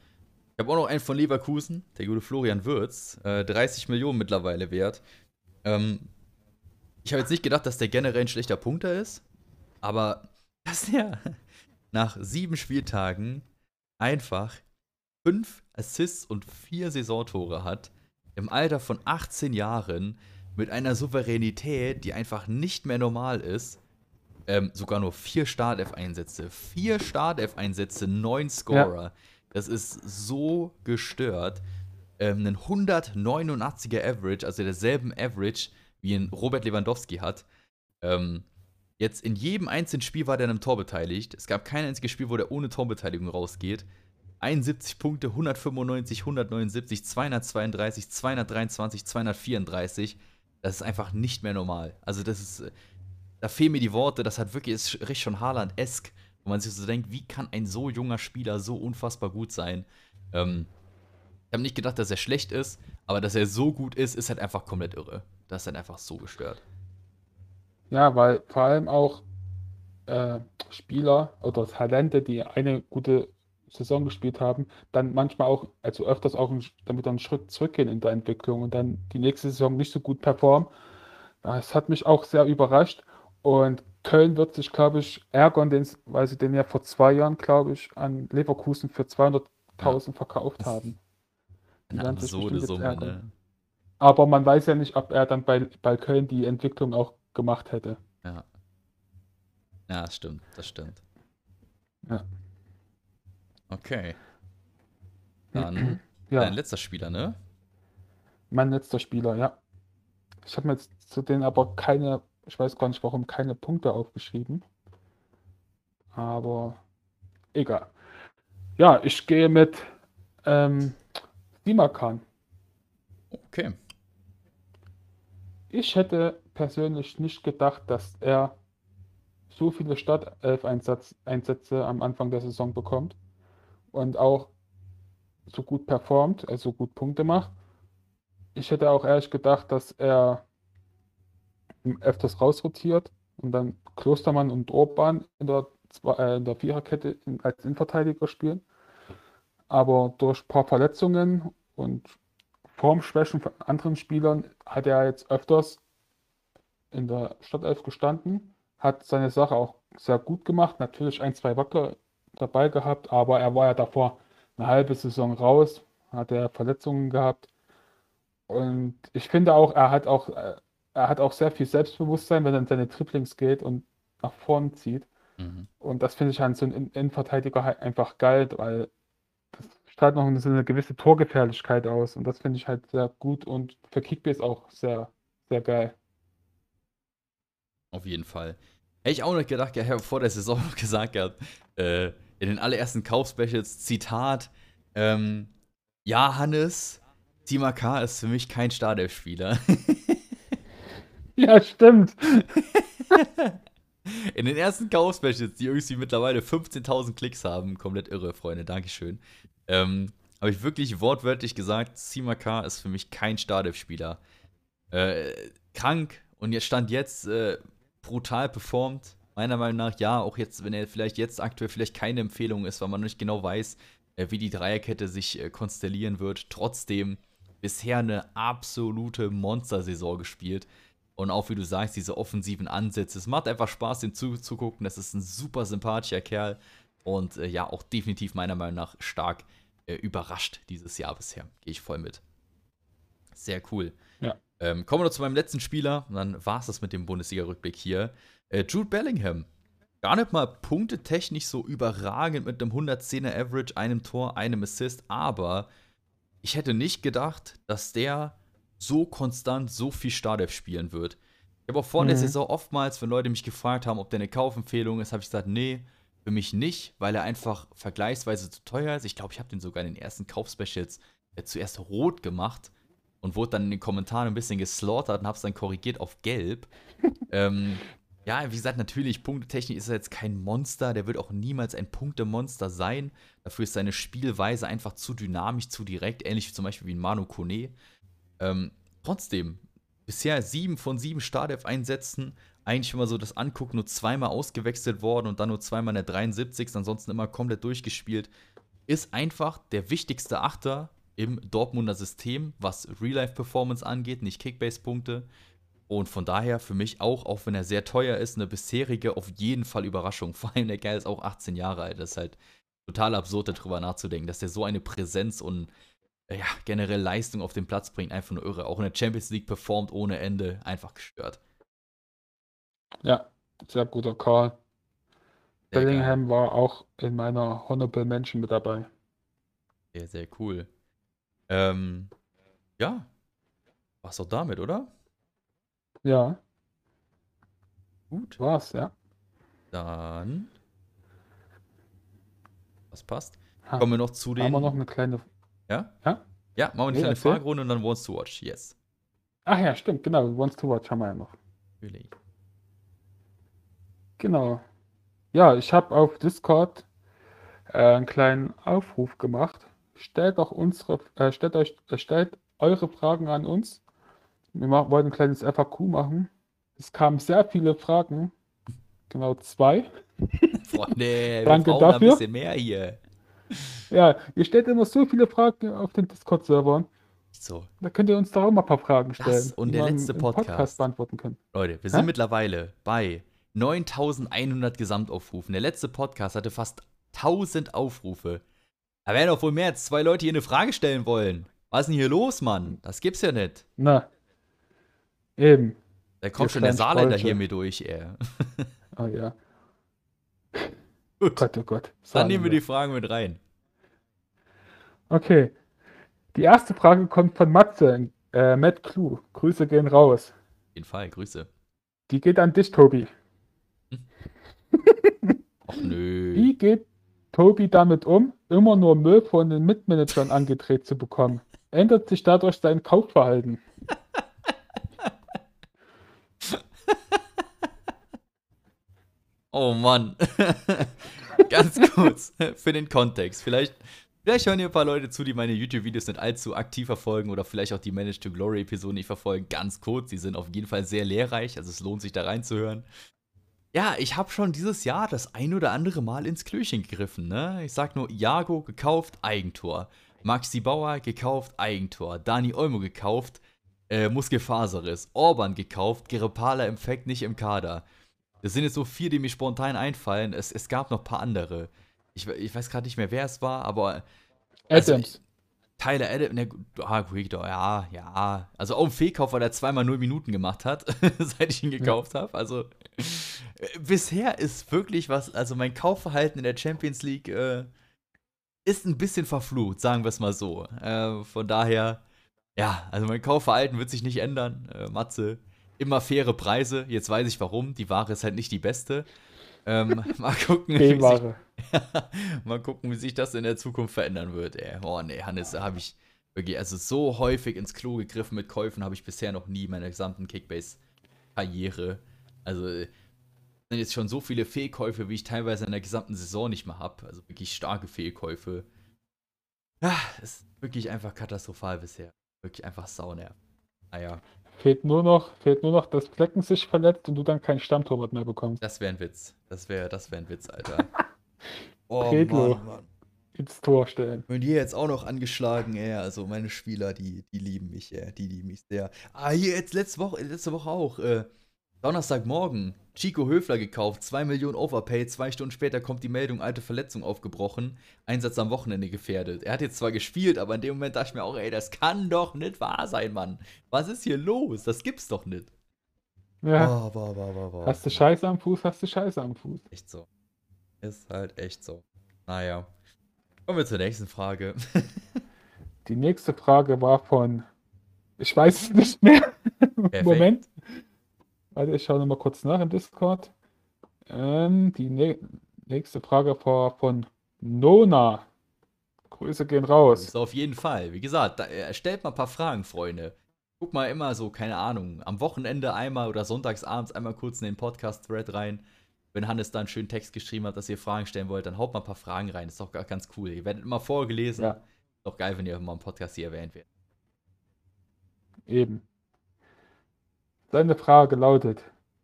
Ich habe auch noch einen von Leverkusen, der gute Florian Würz. Äh, 30 Millionen mittlerweile wert. Ähm, ich habe jetzt nicht gedacht, dass der generell ein schlechter Punkter ist, aber dass der nach sieben Spieltagen einfach fünf Assists und vier Saisontore hat, im Alter von 18 Jahren, mit einer Souveränität, die einfach nicht mehr normal ist. Ähm, sogar nur vier Startelf-Einsätze. Vier Startelf-Einsätze, neun Scorer. Das ist so gestört. Ähm, einen 189er Average, also derselben Average, wie ein Robert Lewandowski hat. Ähm, jetzt in jedem einzelnen Spiel war der an einem Tor beteiligt. Es gab kein einziges Spiel, wo der ohne Torbeteiligung rausgeht. 71 Punkte, 195, 179, 232, 223, 234. Das ist einfach nicht mehr normal. Also das ist, äh, da fehlen mir die Worte. Das hat wirklich, ist richtig schon Haaland-esk, wo man sich so denkt, wie kann ein so junger Spieler so unfassbar gut sein? Ähm, ich habe nicht gedacht, dass er schlecht ist, aber dass er so gut ist, ist halt einfach komplett irre. Das ist dann einfach so gestört. Ja, weil vor allem auch äh, Spieler oder Talente, die eine gute Saison gespielt haben, dann manchmal auch, also öfters auch damit einen Schritt zurückgehen in der Entwicklung und dann die nächste Saison nicht so gut performen. Das hat mich auch sehr überrascht. Und Köln wird sich, glaube ich, ärgern, weil sie den ja vor zwei Jahren, glaube ich, an Leverkusen für 200.000 ja. verkauft haben. Die Eine absurde Summe, ne? Aber man weiß ja nicht, ob er dann bei, bei Köln die Entwicklung auch gemacht hätte. Ja. Ja, das stimmt, das stimmt. Ja. Okay. Dann ja. dein letzter Spieler, ne? Mein letzter Spieler, ja. Ich habe mir jetzt zu denen aber keine, ich weiß gar nicht warum, keine Punkte aufgeschrieben. Aber egal. Ja, ich gehe mit ähm, Simakan. Okay. Ich hätte persönlich nicht gedacht, dass er so viele Startelf-Einsätze am Anfang der Saison bekommt und auch so gut performt, also gut Punkte macht. Ich hätte auch ehrlich gedacht, dass er öfters rausrotiert und dann Klostermann und Orban in der, äh, in der Viererkette als Innenverteidiger spielen. Aber durch ein paar Verletzungen und Formschwächen von anderen Spielern hat er jetzt öfters in der Stadtelf gestanden, hat seine Sache auch sehr gut gemacht, natürlich ein, zwei Wacker dabei gehabt, aber er war ja davor eine halbe Saison raus, hat er Verletzungen gehabt. Und ich finde auch, er hat auch, er hat auch sehr viel Selbstbewusstsein, wenn er in seine Triplings geht und nach vorn zieht. Mhm. Und das finde ich an so einem Innenverteidiger halt einfach geil, weil das strahlt noch so eine gewisse Torgefährlichkeit aus. Und das finde ich halt sehr gut und für Kickbase auch sehr, sehr geil. Auf jeden Fall. Hätte ich auch noch gedacht, ja, ich habe vor der Saison noch gesagt gehabt, äh, in den allerersten Kaufspecials, Zitat, ähm, ja, Hannes, Tima K. ist für mich kein Startelf-Spieler. ja, stimmt. in den ersten Kaufspecials, die irgendwie mittlerweile 15.000 Klicks haben, komplett irre, Freunde, Dankeschön, ähm, habe ich wirklich wortwörtlich gesagt, Sima K. ist für mich kein Startelf-Spieler. Äh, krank und jetzt stand jetzt äh, brutal performt. Meiner Meinung nach, ja, auch jetzt, wenn er vielleicht jetzt aktuell vielleicht keine Empfehlung ist, weil man nicht genau weiß, äh, wie die Dreierkette sich äh, konstellieren wird. Trotzdem bisher eine absolute Monstersaison gespielt. Und auch wie du sagst, diese offensiven Ansätze. Es macht einfach Spaß, dem zuzugucken. Das ist ein super sympathischer Kerl. Und äh, ja, auch definitiv meiner Meinung nach stark äh, überrascht dieses Jahr bisher. Gehe ich voll mit. Sehr cool. Ja. Ähm, kommen wir noch zu meinem letzten Spieler. Und dann war es das mit dem Bundesliga-Rückblick hier. Äh, Jude Bellingham. Gar nicht mal punktetechnisch so überragend mit einem 110er Average, einem Tor, einem Assist, aber ich hätte nicht gedacht, dass der so konstant so viel Startelf spielen wird. Ich habe auch vor mhm. der Saison oftmals, wenn Leute mich gefragt haben, ob der eine Kaufempfehlung ist, habe ich gesagt, nee, für mich nicht, weil er einfach vergleichsweise zu teuer ist. Ich glaube, ich habe den sogar in den ersten Kaufspecials äh, zuerst rot gemacht und wurde dann in den Kommentaren ein bisschen geslaughtert und habe es dann korrigiert auf gelb. ähm, ja, wie gesagt, natürlich, Punktetechnik ist er jetzt kein Monster. Der wird auch niemals ein Punktemonster sein. Dafür ist seine Spielweise einfach zu dynamisch, zu direkt. Ähnlich wie zum Beispiel wie ein Manu Kone. Ähm, trotzdem, bisher sieben von sieben Startelf-Einsätzen. Eigentlich, man so das anguckt, nur zweimal ausgewechselt worden und dann nur zweimal in der 73. Ansonsten immer komplett durchgespielt. Ist einfach der wichtigste Achter im Dortmunder System, was Real-Life-Performance angeht, nicht Kickbase-Punkte. Und von daher für mich auch, auch wenn er sehr teuer ist, eine bisherige auf jeden Fall Überraschung. Vor allem der Kerl ist auch 18 Jahre alt. Das ist halt total absurd, darüber nachzudenken, dass der so eine Präsenz und ja, generell Leistung auf den Platz bringt. Einfach nur irre. Auch in der Champions League performt ohne Ende. Einfach gestört. Ja, sehr guter Call. Sehr Bellingham geil. war auch in meiner Honorable Mention mit dabei. Sehr, sehr cool. Ähm, ja, war's auch damit, oder? Ja. Gut. War's, ja. Dann. Was passt? Ha. Kommen wir noch zu den. Haben wir noch eine kleine. Ja? Ja? Ja, machen wir eine nee, kleine. Fragerunde und dann Wants to Watch. Yes. Ach ja, stimmt, genau. Wants to Watch haben wir ja noch. Natürlich. Genau. Ja, ich habe auf Discord äh, einen kleinen Aufruf gemacht. Stellt doch unsere, äh, stellt euch, äh, stellt eure Fragen an uns Wir machen, wollten ein kleines FAQ machen. Es kamen sehr viele Fragen. Genau zwei. Freunde, wir Danke brauchen ein dafür. bisschen mehr hier. Ja, ihr stellt immer so viele Fragen auf den Discord-Servern. So, Da könnt ihr uns doch auch mal ein paar Fragen Das stellen. und die der letzte im Podcast. beantworten können. Leute, wir Hä? sind mittlerweile bei 9100 Gesamtaufrufen. Der letzte Podcast hatte fast 1000 Aufrufe. Da werden doch wohl mehr als zwei Leute hier eine Frage stellen wollen. Was ist denn hier los, Mann? Das gibt's ja nicht. Na, eben. Da kommt Ihr schon der Saarländer Strolche. hier mir durch, ey. Oh ja. Gut, Gott, oh Gott. dann nehmen wir die Fragen mit rein. Okay. Die erste Frage kommt von Matze, äh, Matt Clue. Grüße gehen raus. Auf jeden Fall, Grüße. Die geht an dich, Tobi. Och nö. Wie geht Tobi damit um, immer nur Müll von den Mitmanagern angedreht zu bekommen? Ändert sich dadurch sein Kaufverhalten? Oh Mann. Ganz kurz für den Kontext. Vielleicht, vielleicht hören hier ein paar Leute zu, die meine YouTube-Videos nicht allzu aktiv verfolgen oder vielleicht auch die Manage to Glory-Episoden nicht verfolgen. Ganz kurz, die sind auf jeden Fall sehr lehrreich, also es lohnt sich da reinzuhören. Ja, ich habe schon dieses Jahr das ein oder andere Mal ins Klöchen gegriffen. Ne? Ich sag nur, Iago gekauft, Eigentor. Maxi Bauer gekauft, Eigentor. Dani Olmo gekauft, äh, Muskelfaserriss. Orban gekauft, Gerepala im Fact nicht im Kader. Das sind jetzt so vier, die mir spontan einfallen. Es, es gab noch ein paar andere. Ich, ich weiß gerade nicht mehr, wer es war, aber Also, Adams. Tyler Adams, ne, ah, Victor, ja, ja. Also auch ein Fehlkauf, weil er zweimal 0 Minuten gemacht hat, seit ich ihn gekauft habe. Also äh, bisher ist wirklich was, also mein Kaufverhalten in der Champions League äh, ist ein bisschen verflucht, sagen wir es mal so. Äh, von daher, ja, also mein Kaufverhalten wird sich nicht ändern. Äh, Matze, immer faire Preise. Jetzt weiß ich warum. Die Ware ist halt nicht die beste. Ähm, mal gucken, wie sich. Mal gucken, wie sich das in der Zukunft verändern wird, ey. Oh nee, Hannes, da habe ich wirklich, also so häufig ins Klo gegriffen mit Käufen habe ich bisher noch nie in meiner gesamten Kickbase-Karriere. Also, äh, sind jetzt schon so viele Fehlkäufe, wie ich teilweise in der gesamten Saison nicht mehr habe. Also wirklich starke Fehlkäufe. Ja, ist wirklich einfach katastrophal bisher. Wirklich einfach saunerv. Naja, Fehlt nur noch, fehlt nur noch, dass Flecken sich verletzt und du dann keinen Stammtorwart mehr bekommst. das wäre ein Witz. Das wäre das wär ein Witz, Alter. Oh, Pedro. Mann, Mann. Ins Tor stellen. Und hier jetzt auch noch angeschlagen, ey. Also meine Spieler, die, die lieben mich, ey. Die lieben mich sehr. Ah, hier jetzt letzte Woche, letzte Woche auch. Äh, Donnerstagmorgen. Chico Höfler gekauft, 2 Millionen Overpay. Zwei Stunden später kommt die Meldung, alte Verletzung aufgebrochen. Einsatz am Wochenende gefährdet. Er hat jetzt zwar gespielt, aber in dem Moment dachte ich mir auch, ey, das kann doch nicht wahr sein, Mann. Was ist hier los? Das gibt's doch nicht. Ja. Boah, boah, boah, boah, boah. Hast du Scheiße am Fuß, hast du Scheiße am Fuß. Echt so. Ist halt echt so. Naja. Kommen wir zur nächsten Frage. Die nächste Frage war von, ich weiß es nicht mehr. Moment. Warte, ich schaue nochmal kurz nach im Discord. Ähm, die nä- nächste Frage von Nona. Grüße gehen raus. So, auf jeden Fall. Wie gesagt, äh, stellt mal ein paar Fragen, Freunde. Guck mal immer so, keine Ahnung, am Wochenende einmal oder sonntagsabends einmal kurz in den Podcast-Thread rein. Wenn Hannes da einen schönen Text geschrieben hat, dass ihr Fragen stellen wollt, dann haut mal ein paar Fragen rein. Ist doch ganz cool. Ihr werdet immer vorgelesen. Ja. Ist doch geil, wenn ihr mal im Podcast hier erwähnt werdet. Eben. Seine Frage lautet: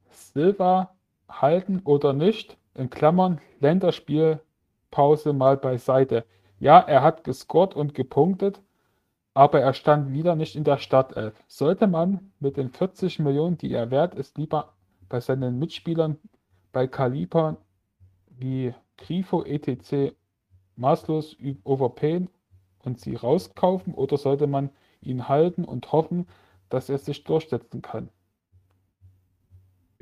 Silva halten oder nicht? In Klammern Länderspielpause mal beiseite. Ja, er hat gescored und gepunktet, aber er stand wieder nicht in der Startelf. Sollte man mit den 40 Millionen, die er wert ist, lieber bei seinen Mitspielern bei Kalibern wie Grifo etc. maßlos overpayen und sie rauskaufen oder sollte man ihn halten und hoffen, dass er sich durchsetzen kann?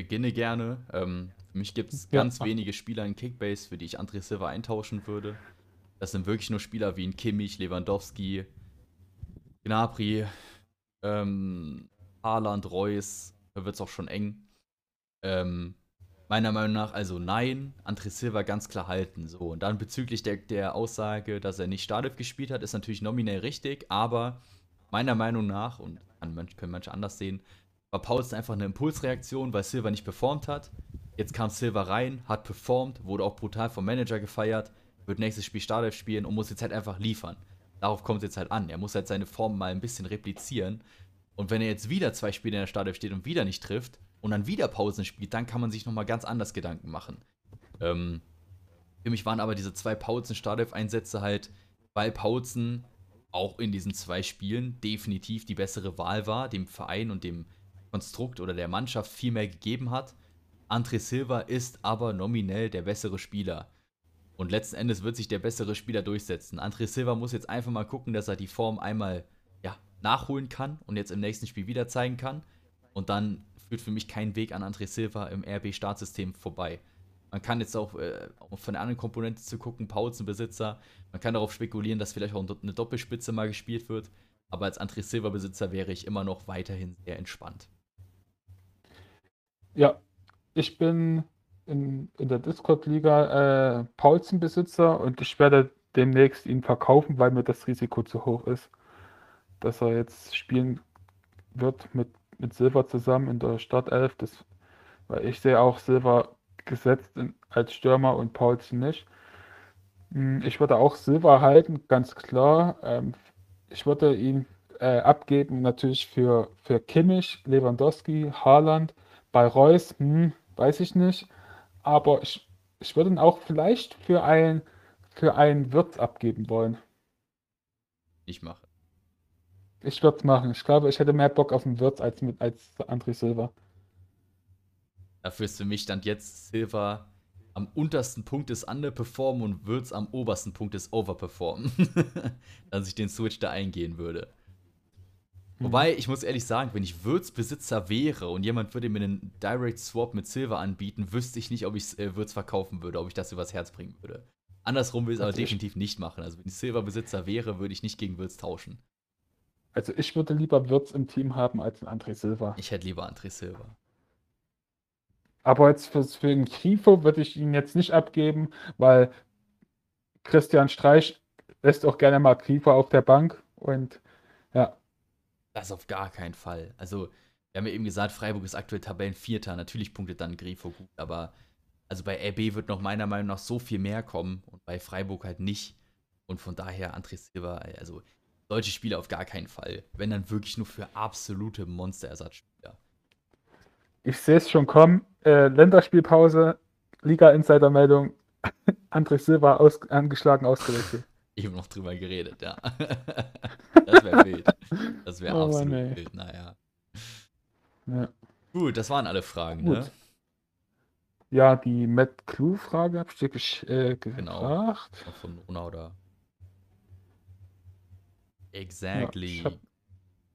Beginne gerne. Ähm, für mich gibt es Ja. ganz wenige Spieler in Kickbase, für die ich André Silva eintauschen würde. Das sind wirklich nur Spieler wie ein Kimmich, Lewandowski, Gnabry, ähm, Haaland, Reus. Da wird es auch schon eng. Ähm, meiner Meinung nach, also nein, André Silva ganz klar halten. So, und dann bezüglich der, der Aussage, dass er nicht Startelf gespielt hat, ist natürlich nominell richtig, aber meiner Meinung nach, und können manche anders sehen, war Pauls einfach eine Impulsreaktion, weil Silva nicht performt hat. Jetzt kam Silva rein, hat performt, wurde auch brutal vom Manager gefeiert, wird nächstes Spiel Startelf spielen und muss jetzt halt einfach liefern. Darauf kommt es jetzt halt an. Er muss halt seine Form mal ein bisschen replizieren. Und wenn er jetzt wieder zwei Spiele in der Startelf steht und wieder nicht trifft und dann wieder Pausen spielt, dann kann man sich nochmal ganz anders Gedanken machen. Ähm, für mich waren aber diese zwei Pausen-Startelf-Einsätze halt, weil Pausen auch in diesen zwei Spielen definitiv die bessere Wahl war, dem Verein und dem Konstrukt oder der Mannschaft viel mehr gegeben hat. André Silva ist aber nominell der bessere Spieler. Und letzten Endes wird sich der bessere Spieler durchsetzen. André Silva muss jetzt einfach mal gucken, dass er die Form einmal ja, nachholen kann und jetzt im nächsten Spiel wieder zeigen kann. Und dann führt für mich kein Weg an André Silva im RB-Startsystem vorbei. Man kann jetzt auch äh, von der anderen Komponente zu gucken, Pausenbesitzer. Man kann darauf spekulieren, dass vielleicht auch eine Doppelspitze mal gespielt wird. Aber als André Silva-Besitzer wäre ich immer noch weiterhin sehr entspannt. Ja, ich bin in, in der Discord-Liga äh, Paulsen-Besitzer und ich werde demnächst ihn verkaufen, weil mir das Risiko zu hoch ist, dass er jetzt spielen wird mit, mit Silver zusammen in der Startelf. Das, weil ich sehe auch Silver gesetzt in, als Stürmer und Paulsen nicht. Hm, ich würde auch Silver halten, ganz klar. Ähm, ich würde ihn äh, abgeben natürlich für, für Kimmich, Lewandowski, Haaland. Bei Reus, hm, weiß ich nicht. Aber ich, ich würde ihn auch vielleicht für ein für einen Wirt abgeben wollen. Ich mache. Ich würde es machen. Ich glaube, ich hätte mehr Bock auf den Wirt als mit als André Silva. Dafür ist für mich Stand jetzt Silva am untersten Punkt des Underperformen und Würz am obersten Punkt des Overperformen. Dass ich den Switch da eingehen würde. Mhm. Wobei, ich muss ehrlich sagen, wenn ich Würz-Besitzer wäre und jemand würde mir einen Direct Swap mit Silver anbieten, wüsste ich nicht, ob ich äh, Würz verkaufen würde, ob ich das übers Herz bringen würde. Andersrum will ich es aber definitiv nicht machen. Also, wenn ich Silver-Besitzer wäre, würde ich nicht gegen Würz tauschen. Also, ich würde lieber Würz im Team haben als ein André Silva. Ich hätte lieber André Silva. Aber jetzt für, für den Grifo würde ich ihn jetzt nicht abgeben, weil Christian Streich lässt auch gerne mal Grifo auf der Bank und ja. Das auf gar keinen Fall. Also, wir haben ja eben gesagt, Freiburg ist aktuell Tabellenvierter. Natürlich punktet dann Grifo gut, aber also bei RB wird noch meiner Meinung nach so viel mehr kommen und bei Freiburg halt nicht. Und von daher André Silva, also deutsche Spieler auf gar keinen Fall. Wenn dann wirklich nur für absolute Monsterersatzspieler. Ich sehe es schon kommen. Äh, Länderspielpause, Liga-Insider-Meldung. André Silva aus, angeschlagen, ausgewechselt. Habe noch drüber geredet, ja. das wäre wild. Das wäre oh, absolut Mann, wild, naja. Ja. Gut, das waren alle Fragen, ne? Gut. ne? Ja, die Matt Clue-Frage habe ich dir gesch äh, genau. gefragt. Genau. Von Ona oder. Exactly. Ja, hab...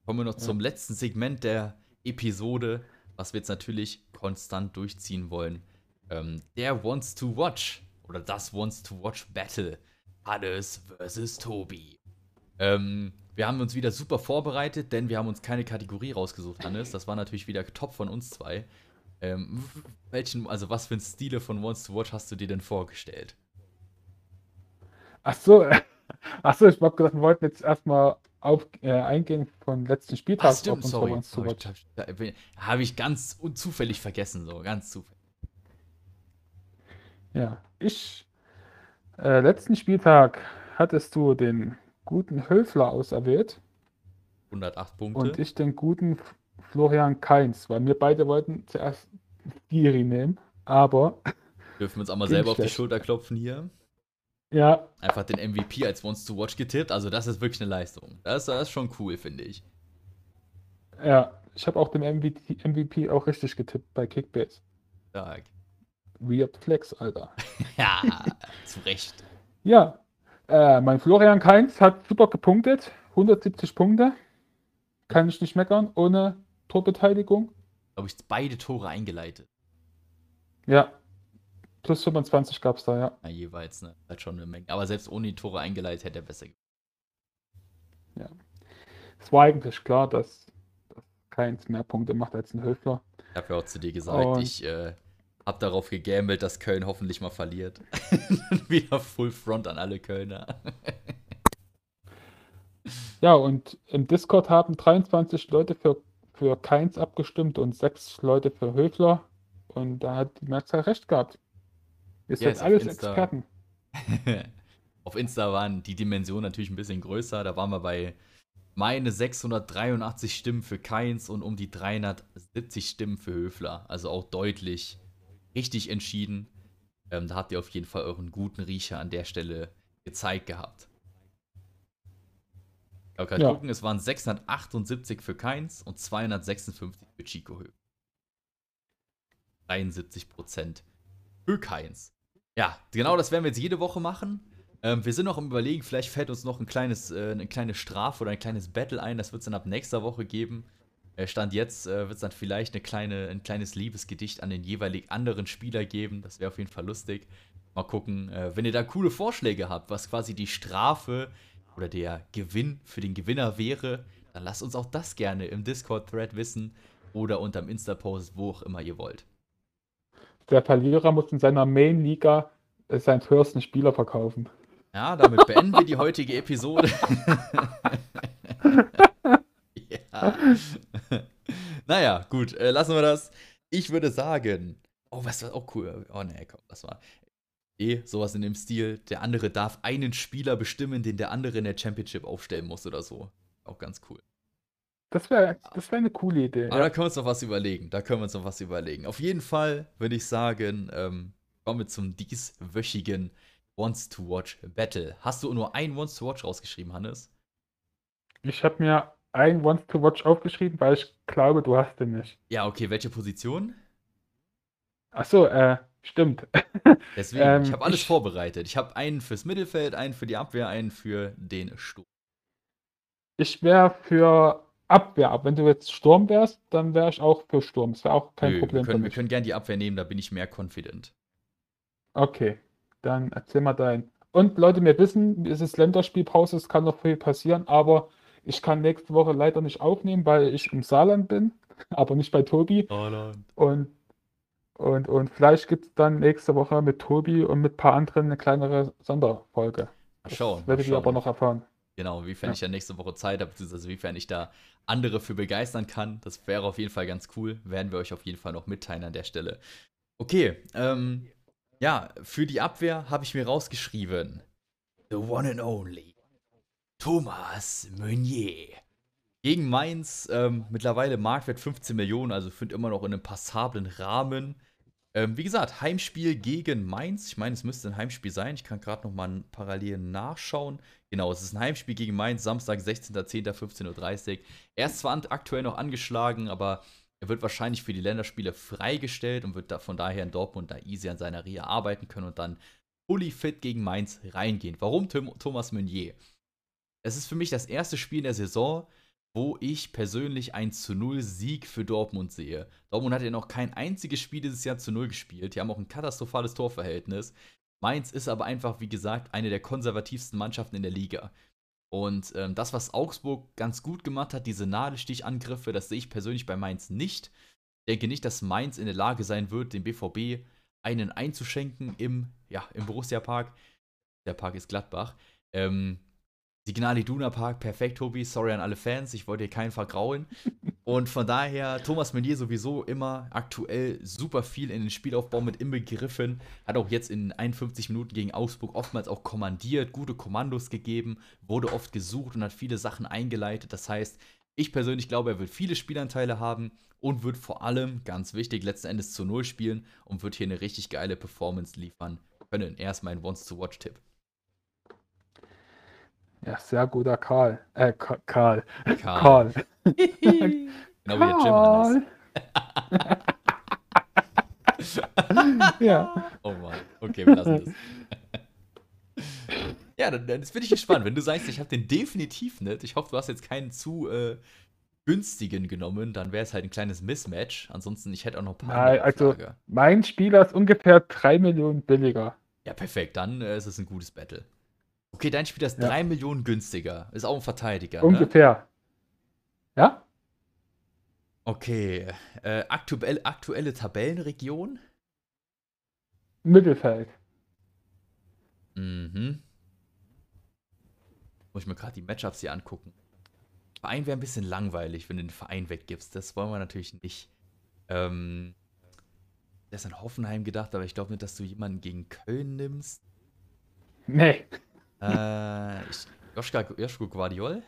Kommen wir noch ja. zum letzten Segment der Episode was wir jetzt natürlich konstant durchziehen wollen. Ähm, der Wants to Watch oder das Wants to Watch Battle. Hannes versus Tobi. Ähm, wir haben uns wieder super vorbereitet, denn wir haben uns keine Kategorie rausgesucht, Hannes. Das war natürlich wieder top von uns zwei. Ähm, welchen, also was für ein Stile von Wants to Watch hast du dir denn vorgestellt? Ach so, ach so, ich habe gedacht, wir wollten jetzt erstmal auf, äh, eingehen von letzten Spieltag. Ach, stimmt, sorry. sorry Habe ich ganz zufällig vergessen, so ganz zufällig. Ja, ich. Äh, letzten Spieltag hattest du den guten Höfler auserwählt. 108 Punkte. Und ich den guten Florian Kainz, weil wir beide wollten zuerst Giri nehmen, aber. Dürfen wir uns auch mal selber schlecht. auf die Schulter klopfen hier. Ja. Einfach den MVP als Wants to Watch getippt. Also, das ist wirklich eine Leistung. Das, das ist schon cool, finde ich. Ja, ich habe auch den MVP, MVP auch richtig getippt bei Kickbase. Stark. Weird Flex, Alter. ja, zu Recht. Ja, äh, mein Florian Kainz hat super gepunktet. 170 Punkte. Kann ich nicht meckern, ohne Torbeteiligung. Habe ich beide Tore eingeleitet. Ja, Plus 25 gab es da, ja. Ja, jeweils, ne? Halt schon eine Menge. Aber selbst ohne die Tore eingeleitet hätte er besser Ja. Es war eigentlich klar, dass, dass keins mehr Punkte macht als ein Höfler. Ich habe ja auch zu dir gesagt, und ich äh, habe darauf gegambelt, dass Köln hoffentlich mal verliert. Wieder Full Front an alle Kölner. ja, und im Discord haben 23 Leute für, für Keins abgestimmt und 6 Leute für Höfler. Und da hat die Mehrzahl recht gehabt. Ihr seid yes, alles Experten. auf Insta waren die Dimensionen natürlich ein bisschen größer. Da waren wir bei meine 683 Stimmen für Keins und um die 370 Stimmen für Höfler. Also auch deutlich richtig entschieden. Ähm, da habt ihr auf jeden Fall euren guten Riecher an der Stelle gezeigt gehabt. Ich kann ja. gucken, es waren 678 für Keins und 256 für Chico Höfler. 73 Prozent für Keins. Ja, genau das werden wir jetzt jede Woche machen. Ähm, wir sind noch im Überlegen, vielleicht fällt uns noch ein kleines, äh, eine kleine Strafe oder ein kleines Battle ein. Das wird es dann ab nächster Woche geben. Äh, Stand jetzt äh, wird es dann vielleicht eine kleine, ein kleines Liebesgedicht an den jeweilig anderen Spieler geben. Das wäre auf jeden Fall lustig. Mal gucken, äh, wenn ihr da coole Vorschläge habt, was quasi die Strafe oder der Gewinn für den Gewinner wäre, dann lasst uns auch das gerne im Discord-Thread wissen oder unterm Insta-Post, wo auch immer ihr wollt. Der Verlierer muss in seiner Main-Liga äh, seinen teuersten Spieler verkaufen. Ja, damit beenden wir die heutige Episode. ja. naja, gut, äh, lassen wir das. Ich würde sagen, oh, was war auch cool. Oh, nee, komm, das war eh sowas in dem Stil. Der andere darf einen Spieler bestimmen, den der andere in der Championship aufstellen muss oder so. Auch ganz cool. Das wäre das wär eine coole Idee. Aber ja. da können wir uns noch was überlegen. Da können wir uns noch was überlegen. Auf jeden Fall würde ich sagen, ähm, kommen wir zum dieswöchigen Wants to Watch Battle. Hast du nur ein Wants to Watch rausgeschrieben, Hannes? Ich habe mir ein Wants to Watch aufgeschrieben, weil ich glaube, du hast den nicht. Ja, okay. Welche Position? Ach so, äh, stimmt. Deswegen, ähm, ich habe alles ich, vorbereitet. Ich habe einen fürs Mittelfeld, einen für die Abwehr, einen für den Sturm. Ich wäre für Abwehr. Aber wenn du jetzt Sturm wärst, dann wäre ich auch für Sturm. Das wäre auch kein Nö, Problem. Wir können, wir können gerne die Abwehr nehmen, da bin ich mehr confident. Okay. Dann erzähl mal dein. Und Leute, wir wissen, es ist Länderspielpause, es kann noch viel passieren, aber ich kann nächste Woche leider nicht aufnehmen, weil ich im Saarland bin, aber nicht bei Tobi. Saarland. Und, und, und vielleicht gibt es dann nächste Woche mit Tobi und mit ein paar anderen eine kleinere Sonderfolge. Mal schauen. Das werdet ihr aber noch erfahren. Genau, wiefern ja. ich ja nächste Woche Zeit habe, beziehungsweise wiefern ich da andere für begeistern kann. Das wäre auf jeden Fall ganz cool. Werden wir euch auf jeden Fall noch mitteilen an der Stelle. Okay, ähm, ja, für die Abwehr habe ich mir rausgeschrieben. The one and only. Thomas Meunier. Gegen Mainz, ähm, mittlerweile Marktwert 15 Millionen, also finde immer noch in einem passablen Rahmen. Ähm, wie gesagt, Heimspiel gegen Mainz. Ich meine, es müsste ein Heimspiel sein. Ich kann gerade noch mal parallel nachschauen. Genau, es ist ein Heimspiel gegen Mainz, Samstag, 16.10., 15.30 Uhr. Er ist zwar aktuell noch angeschlagen, aber er wird wahrscheinlich für die Länderspiele freigestellt und wird da von daher in Dortmund da easy an seiner Reha arbeiten können und dann fully fit gegen Mainz reingehen. Warum Thomas Meunier? Es ist für mich das erste Spiel in der Saison, wo ich persönlich ein zu 0 Sieg für Dortmund sehe. Dortmund hat ja noch kein einziges Spiel dieses Jahr zu 0 gespielt. Die haben auch ein katastrophales Torverhältnis. Mainz ist aber einfach, wie gesagt, eine der konservativsten Mannschaften in der Liga. Und ähm, das, was Augsburg ganz gut gemacht hat, diese Nadelstichangriffe, das sehe ich persönlich bei Mainz nicht. Ich denke nicht, dass Mainz in der Lage sein wird, dem BVB einen einzuschenken im, ja, im Borussia Park. Der Park ist Gladbach. Ähm, Signal Iduna Park, perfekt, Tobi. Sorry an alle Fans, ich wollte hier keinen vergraulen. Und von daher, Thomas Meunier sowieso immer aktuell super viel in den Spielaufbau mit inbegriffen. Hat auch jetzt in 51 Minuten gegen Augsburg oftmals auch kommandiert, gute Kommandos gegeben, wurde oft gesucht und hat viele Sachen eingeleitet. Das heißt, ich persönlich glaube, er wird viele Spielanteile haben und wird vor allem, ganz wichtig, letzten Endes zu Null spielen und wird hier eine richtig geile Performance liefern können. Er ist mein Wants-to-Watch-Tipp. Ja, sehr guter Karl. Äh, Karl. Karl. Karl. genau wie der Jim ja. Oh Mann. Okay, wir lassen das. ja, dann, dann bin ich gespannt. Wenn du sagst, ich habe den definitiv nicht, ich hoffe, du hast jetzt keinen zu äh, günstigen genommen, dann wäre es halt ein kleines Mismatch. Ansonsten, ich hätte auch noch ein paar. Nein, also mein Spieler ist ungefähr 3 Millionen billiger. Ja, perfekt. Dann äh, ist es ein gutes Battle. Okay, dein Spieler ist ja. 3 Millionen günstiger. Ist auch ein Verteidiger. Ne? Ungefähr. Ne? Ja? Okay. Äh, aktuell, aktuelle Tabellenregion? Mittelfeld. Mhm. Muss ich mir gerade die Matchups hier angucken. Verein wäre ein bisschen langweilig, wenn du den Verein weggibst. Das wollen wir natürlich nicht. Ähm, der ist an Hoffenheim gedacht, aber ich glaube nicht, dass du jemanden gegen Köln nimmst. Nee. Äh, Joschka, Joschko Guardiol?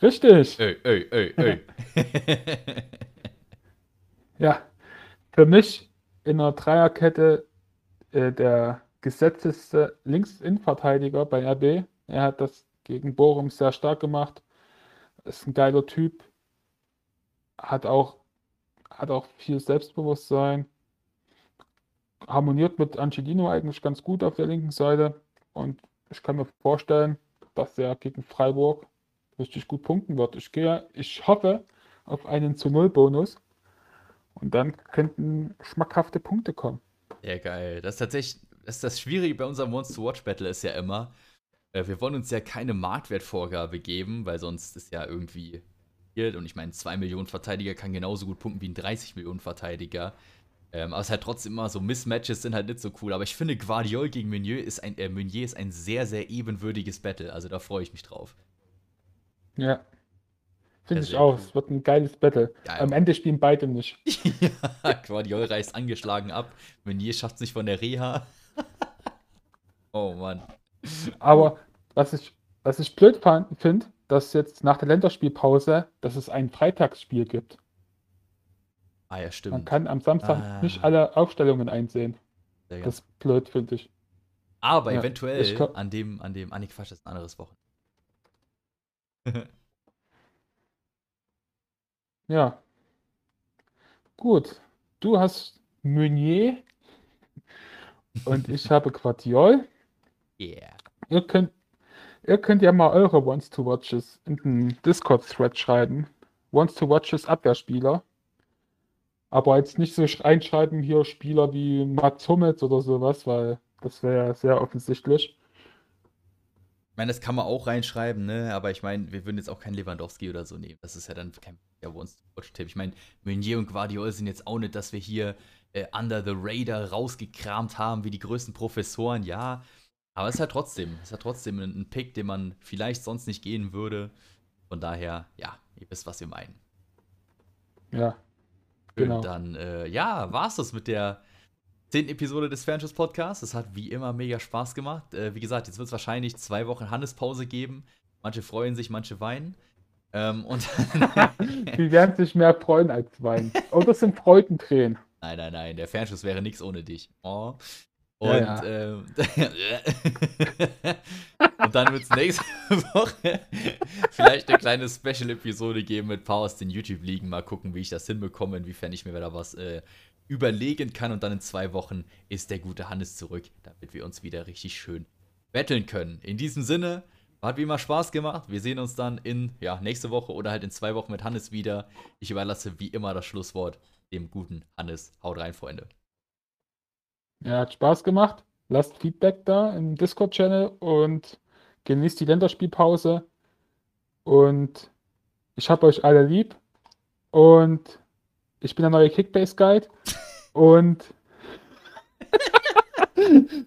Richtig. Ey, ey, ey, ey. Ja, für mich in einer Dreierkette äh, der gesetzteste Linksinnenverteidiger bei RB. Er hat das gegen Bochum sehr stark gemacht. Ist ein geiler Typ. Hat auch, hat auch viel Selbstbewusstsein. Harmoniert mit Angelino eigentlich ganz gut auf der linken Seite. Und ich kann mir vorstellen, dass er gegen Freiburg richtig gut punkten wird. Ich gehe, ich hoffe auf einen zu Null Bonus. Und dann könnten schmackhafte Punkte kommen. Ja, geil. Das ist tatsächlich, das, ist das Schwierige bei unserem Once-to-Watch-Battle ist ja immer, äh, wir wollen uns ja keine Marktwertvorgabe geben, weil sonst ist ja irgendwie und ich meine, 2 Millionen Verteidiger kann genauso gut punkten wie ein 30 Millionen Verteidiger. Ähm, aber es ist halt trotzdem immer so, Mismatches sind halt nicht so cool. Aber ich finde, Guardiol gegen Meunier ist ein, äh, Meunier ist ein sehr, sehr ebenwürdiges Battle. Also da freue ich mich drauf. Ja. Finde ich auch. Cool. Es wird ein geiles Battle. Ja, Am Ende spielen beide nicht. ja, Guardiol reißt angeschlagen ab. Meunier schafft es nicht von der Reha. oh Mann. Aber was ich, was ich blöd finde, dass jetzt nach der Länderspielpause, dass es ein Freitagsspiel gibt. Ah ja, stimmt. Man kann am Samstag ah. nicht alle Aufstellungen einsehen. Das ist blöd, finde ich. Aber ja, eventuell ich an dem, an dem, ah nee, Quatsch, das ist ein anderes Wochen. ja. Gut. Du hast Meunier und ich habe Quartiol. Yeah. Ihr könnt, ihr könnt ja mal eure Wants to Watches in den Discord-Thread schreiben. Wants to Watches Abwehrspieler. Aber jetzt nicht so reinschreiben hier Spieler wie Mats Hummels oder sowas, weil das wäre ja sehr offensichtlich. Ich meine, das kann man auch reinschreiben, ne? Aber ich meine, wir würden jetzt auch keinen Lewandowski oder so nehmen. Das ist ja dann kein ja, Watch-Tipp. Ich meine, Meunier und Guardiola sind jetzt auch nicht, dass wir hier äh, Under the Radar rausgekramt haben wie die größten Professoren, ja. Aber es ist ja trotzdem, es ist ja trotzdem ein, ein Pick, den man vielleicht sonst nicht gehen würde. Von daher, ja, ihr wisst, was wir meinen. Ja, Genau. Dann, äh, ja, war es das mit der zehnten Episode des Fernschuss Podcasts. Es hat wie immer mega Spaß gemacht. Äh, wie gesagt, jetzt wird es wahrscheinlich zwei Wochen Hannespause geben. Manche freuen sich, manche weinen. Ähm, und Die werden sich mehr freuen als weinen. Oh, das sind Freudentränen. Nein, nein, nein. Der Fernschuss wäre nichts ohne dich. Oh. Und, ja, ja. Ähm, und dann wird es nächste Woche vielleicht eine kleine Special-Episode geben mit Power aus den YouTube-Ligen. Mal gucken, wie ich das hinbekomme, inwiefern ich mir da was äh, überlegen kann. Und dann in zwei Wochen ist der gute Hannes zurück, damit wir uns wieder richtig schön betteln können. In diesem Sinne, hat wie immer Spaß gemacht. Wir sehen uns dann in ja, nächste Woche oder halt in zwei Wochen mit Hannes wieder. Ich überlasse wie immer das Schlusswort dem guten Hannes. Haut rein, Freunde. Ja, hat Spaß gemacht. Lasst Feedback da im Discord-Channel und genießt die Länderspielpause. Und ich habe euch alle lieb. Und ich bin der neue Kickbase-Guide. und.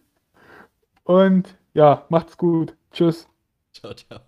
und ja, macht's gut. Tschüss. Ciao, ciao.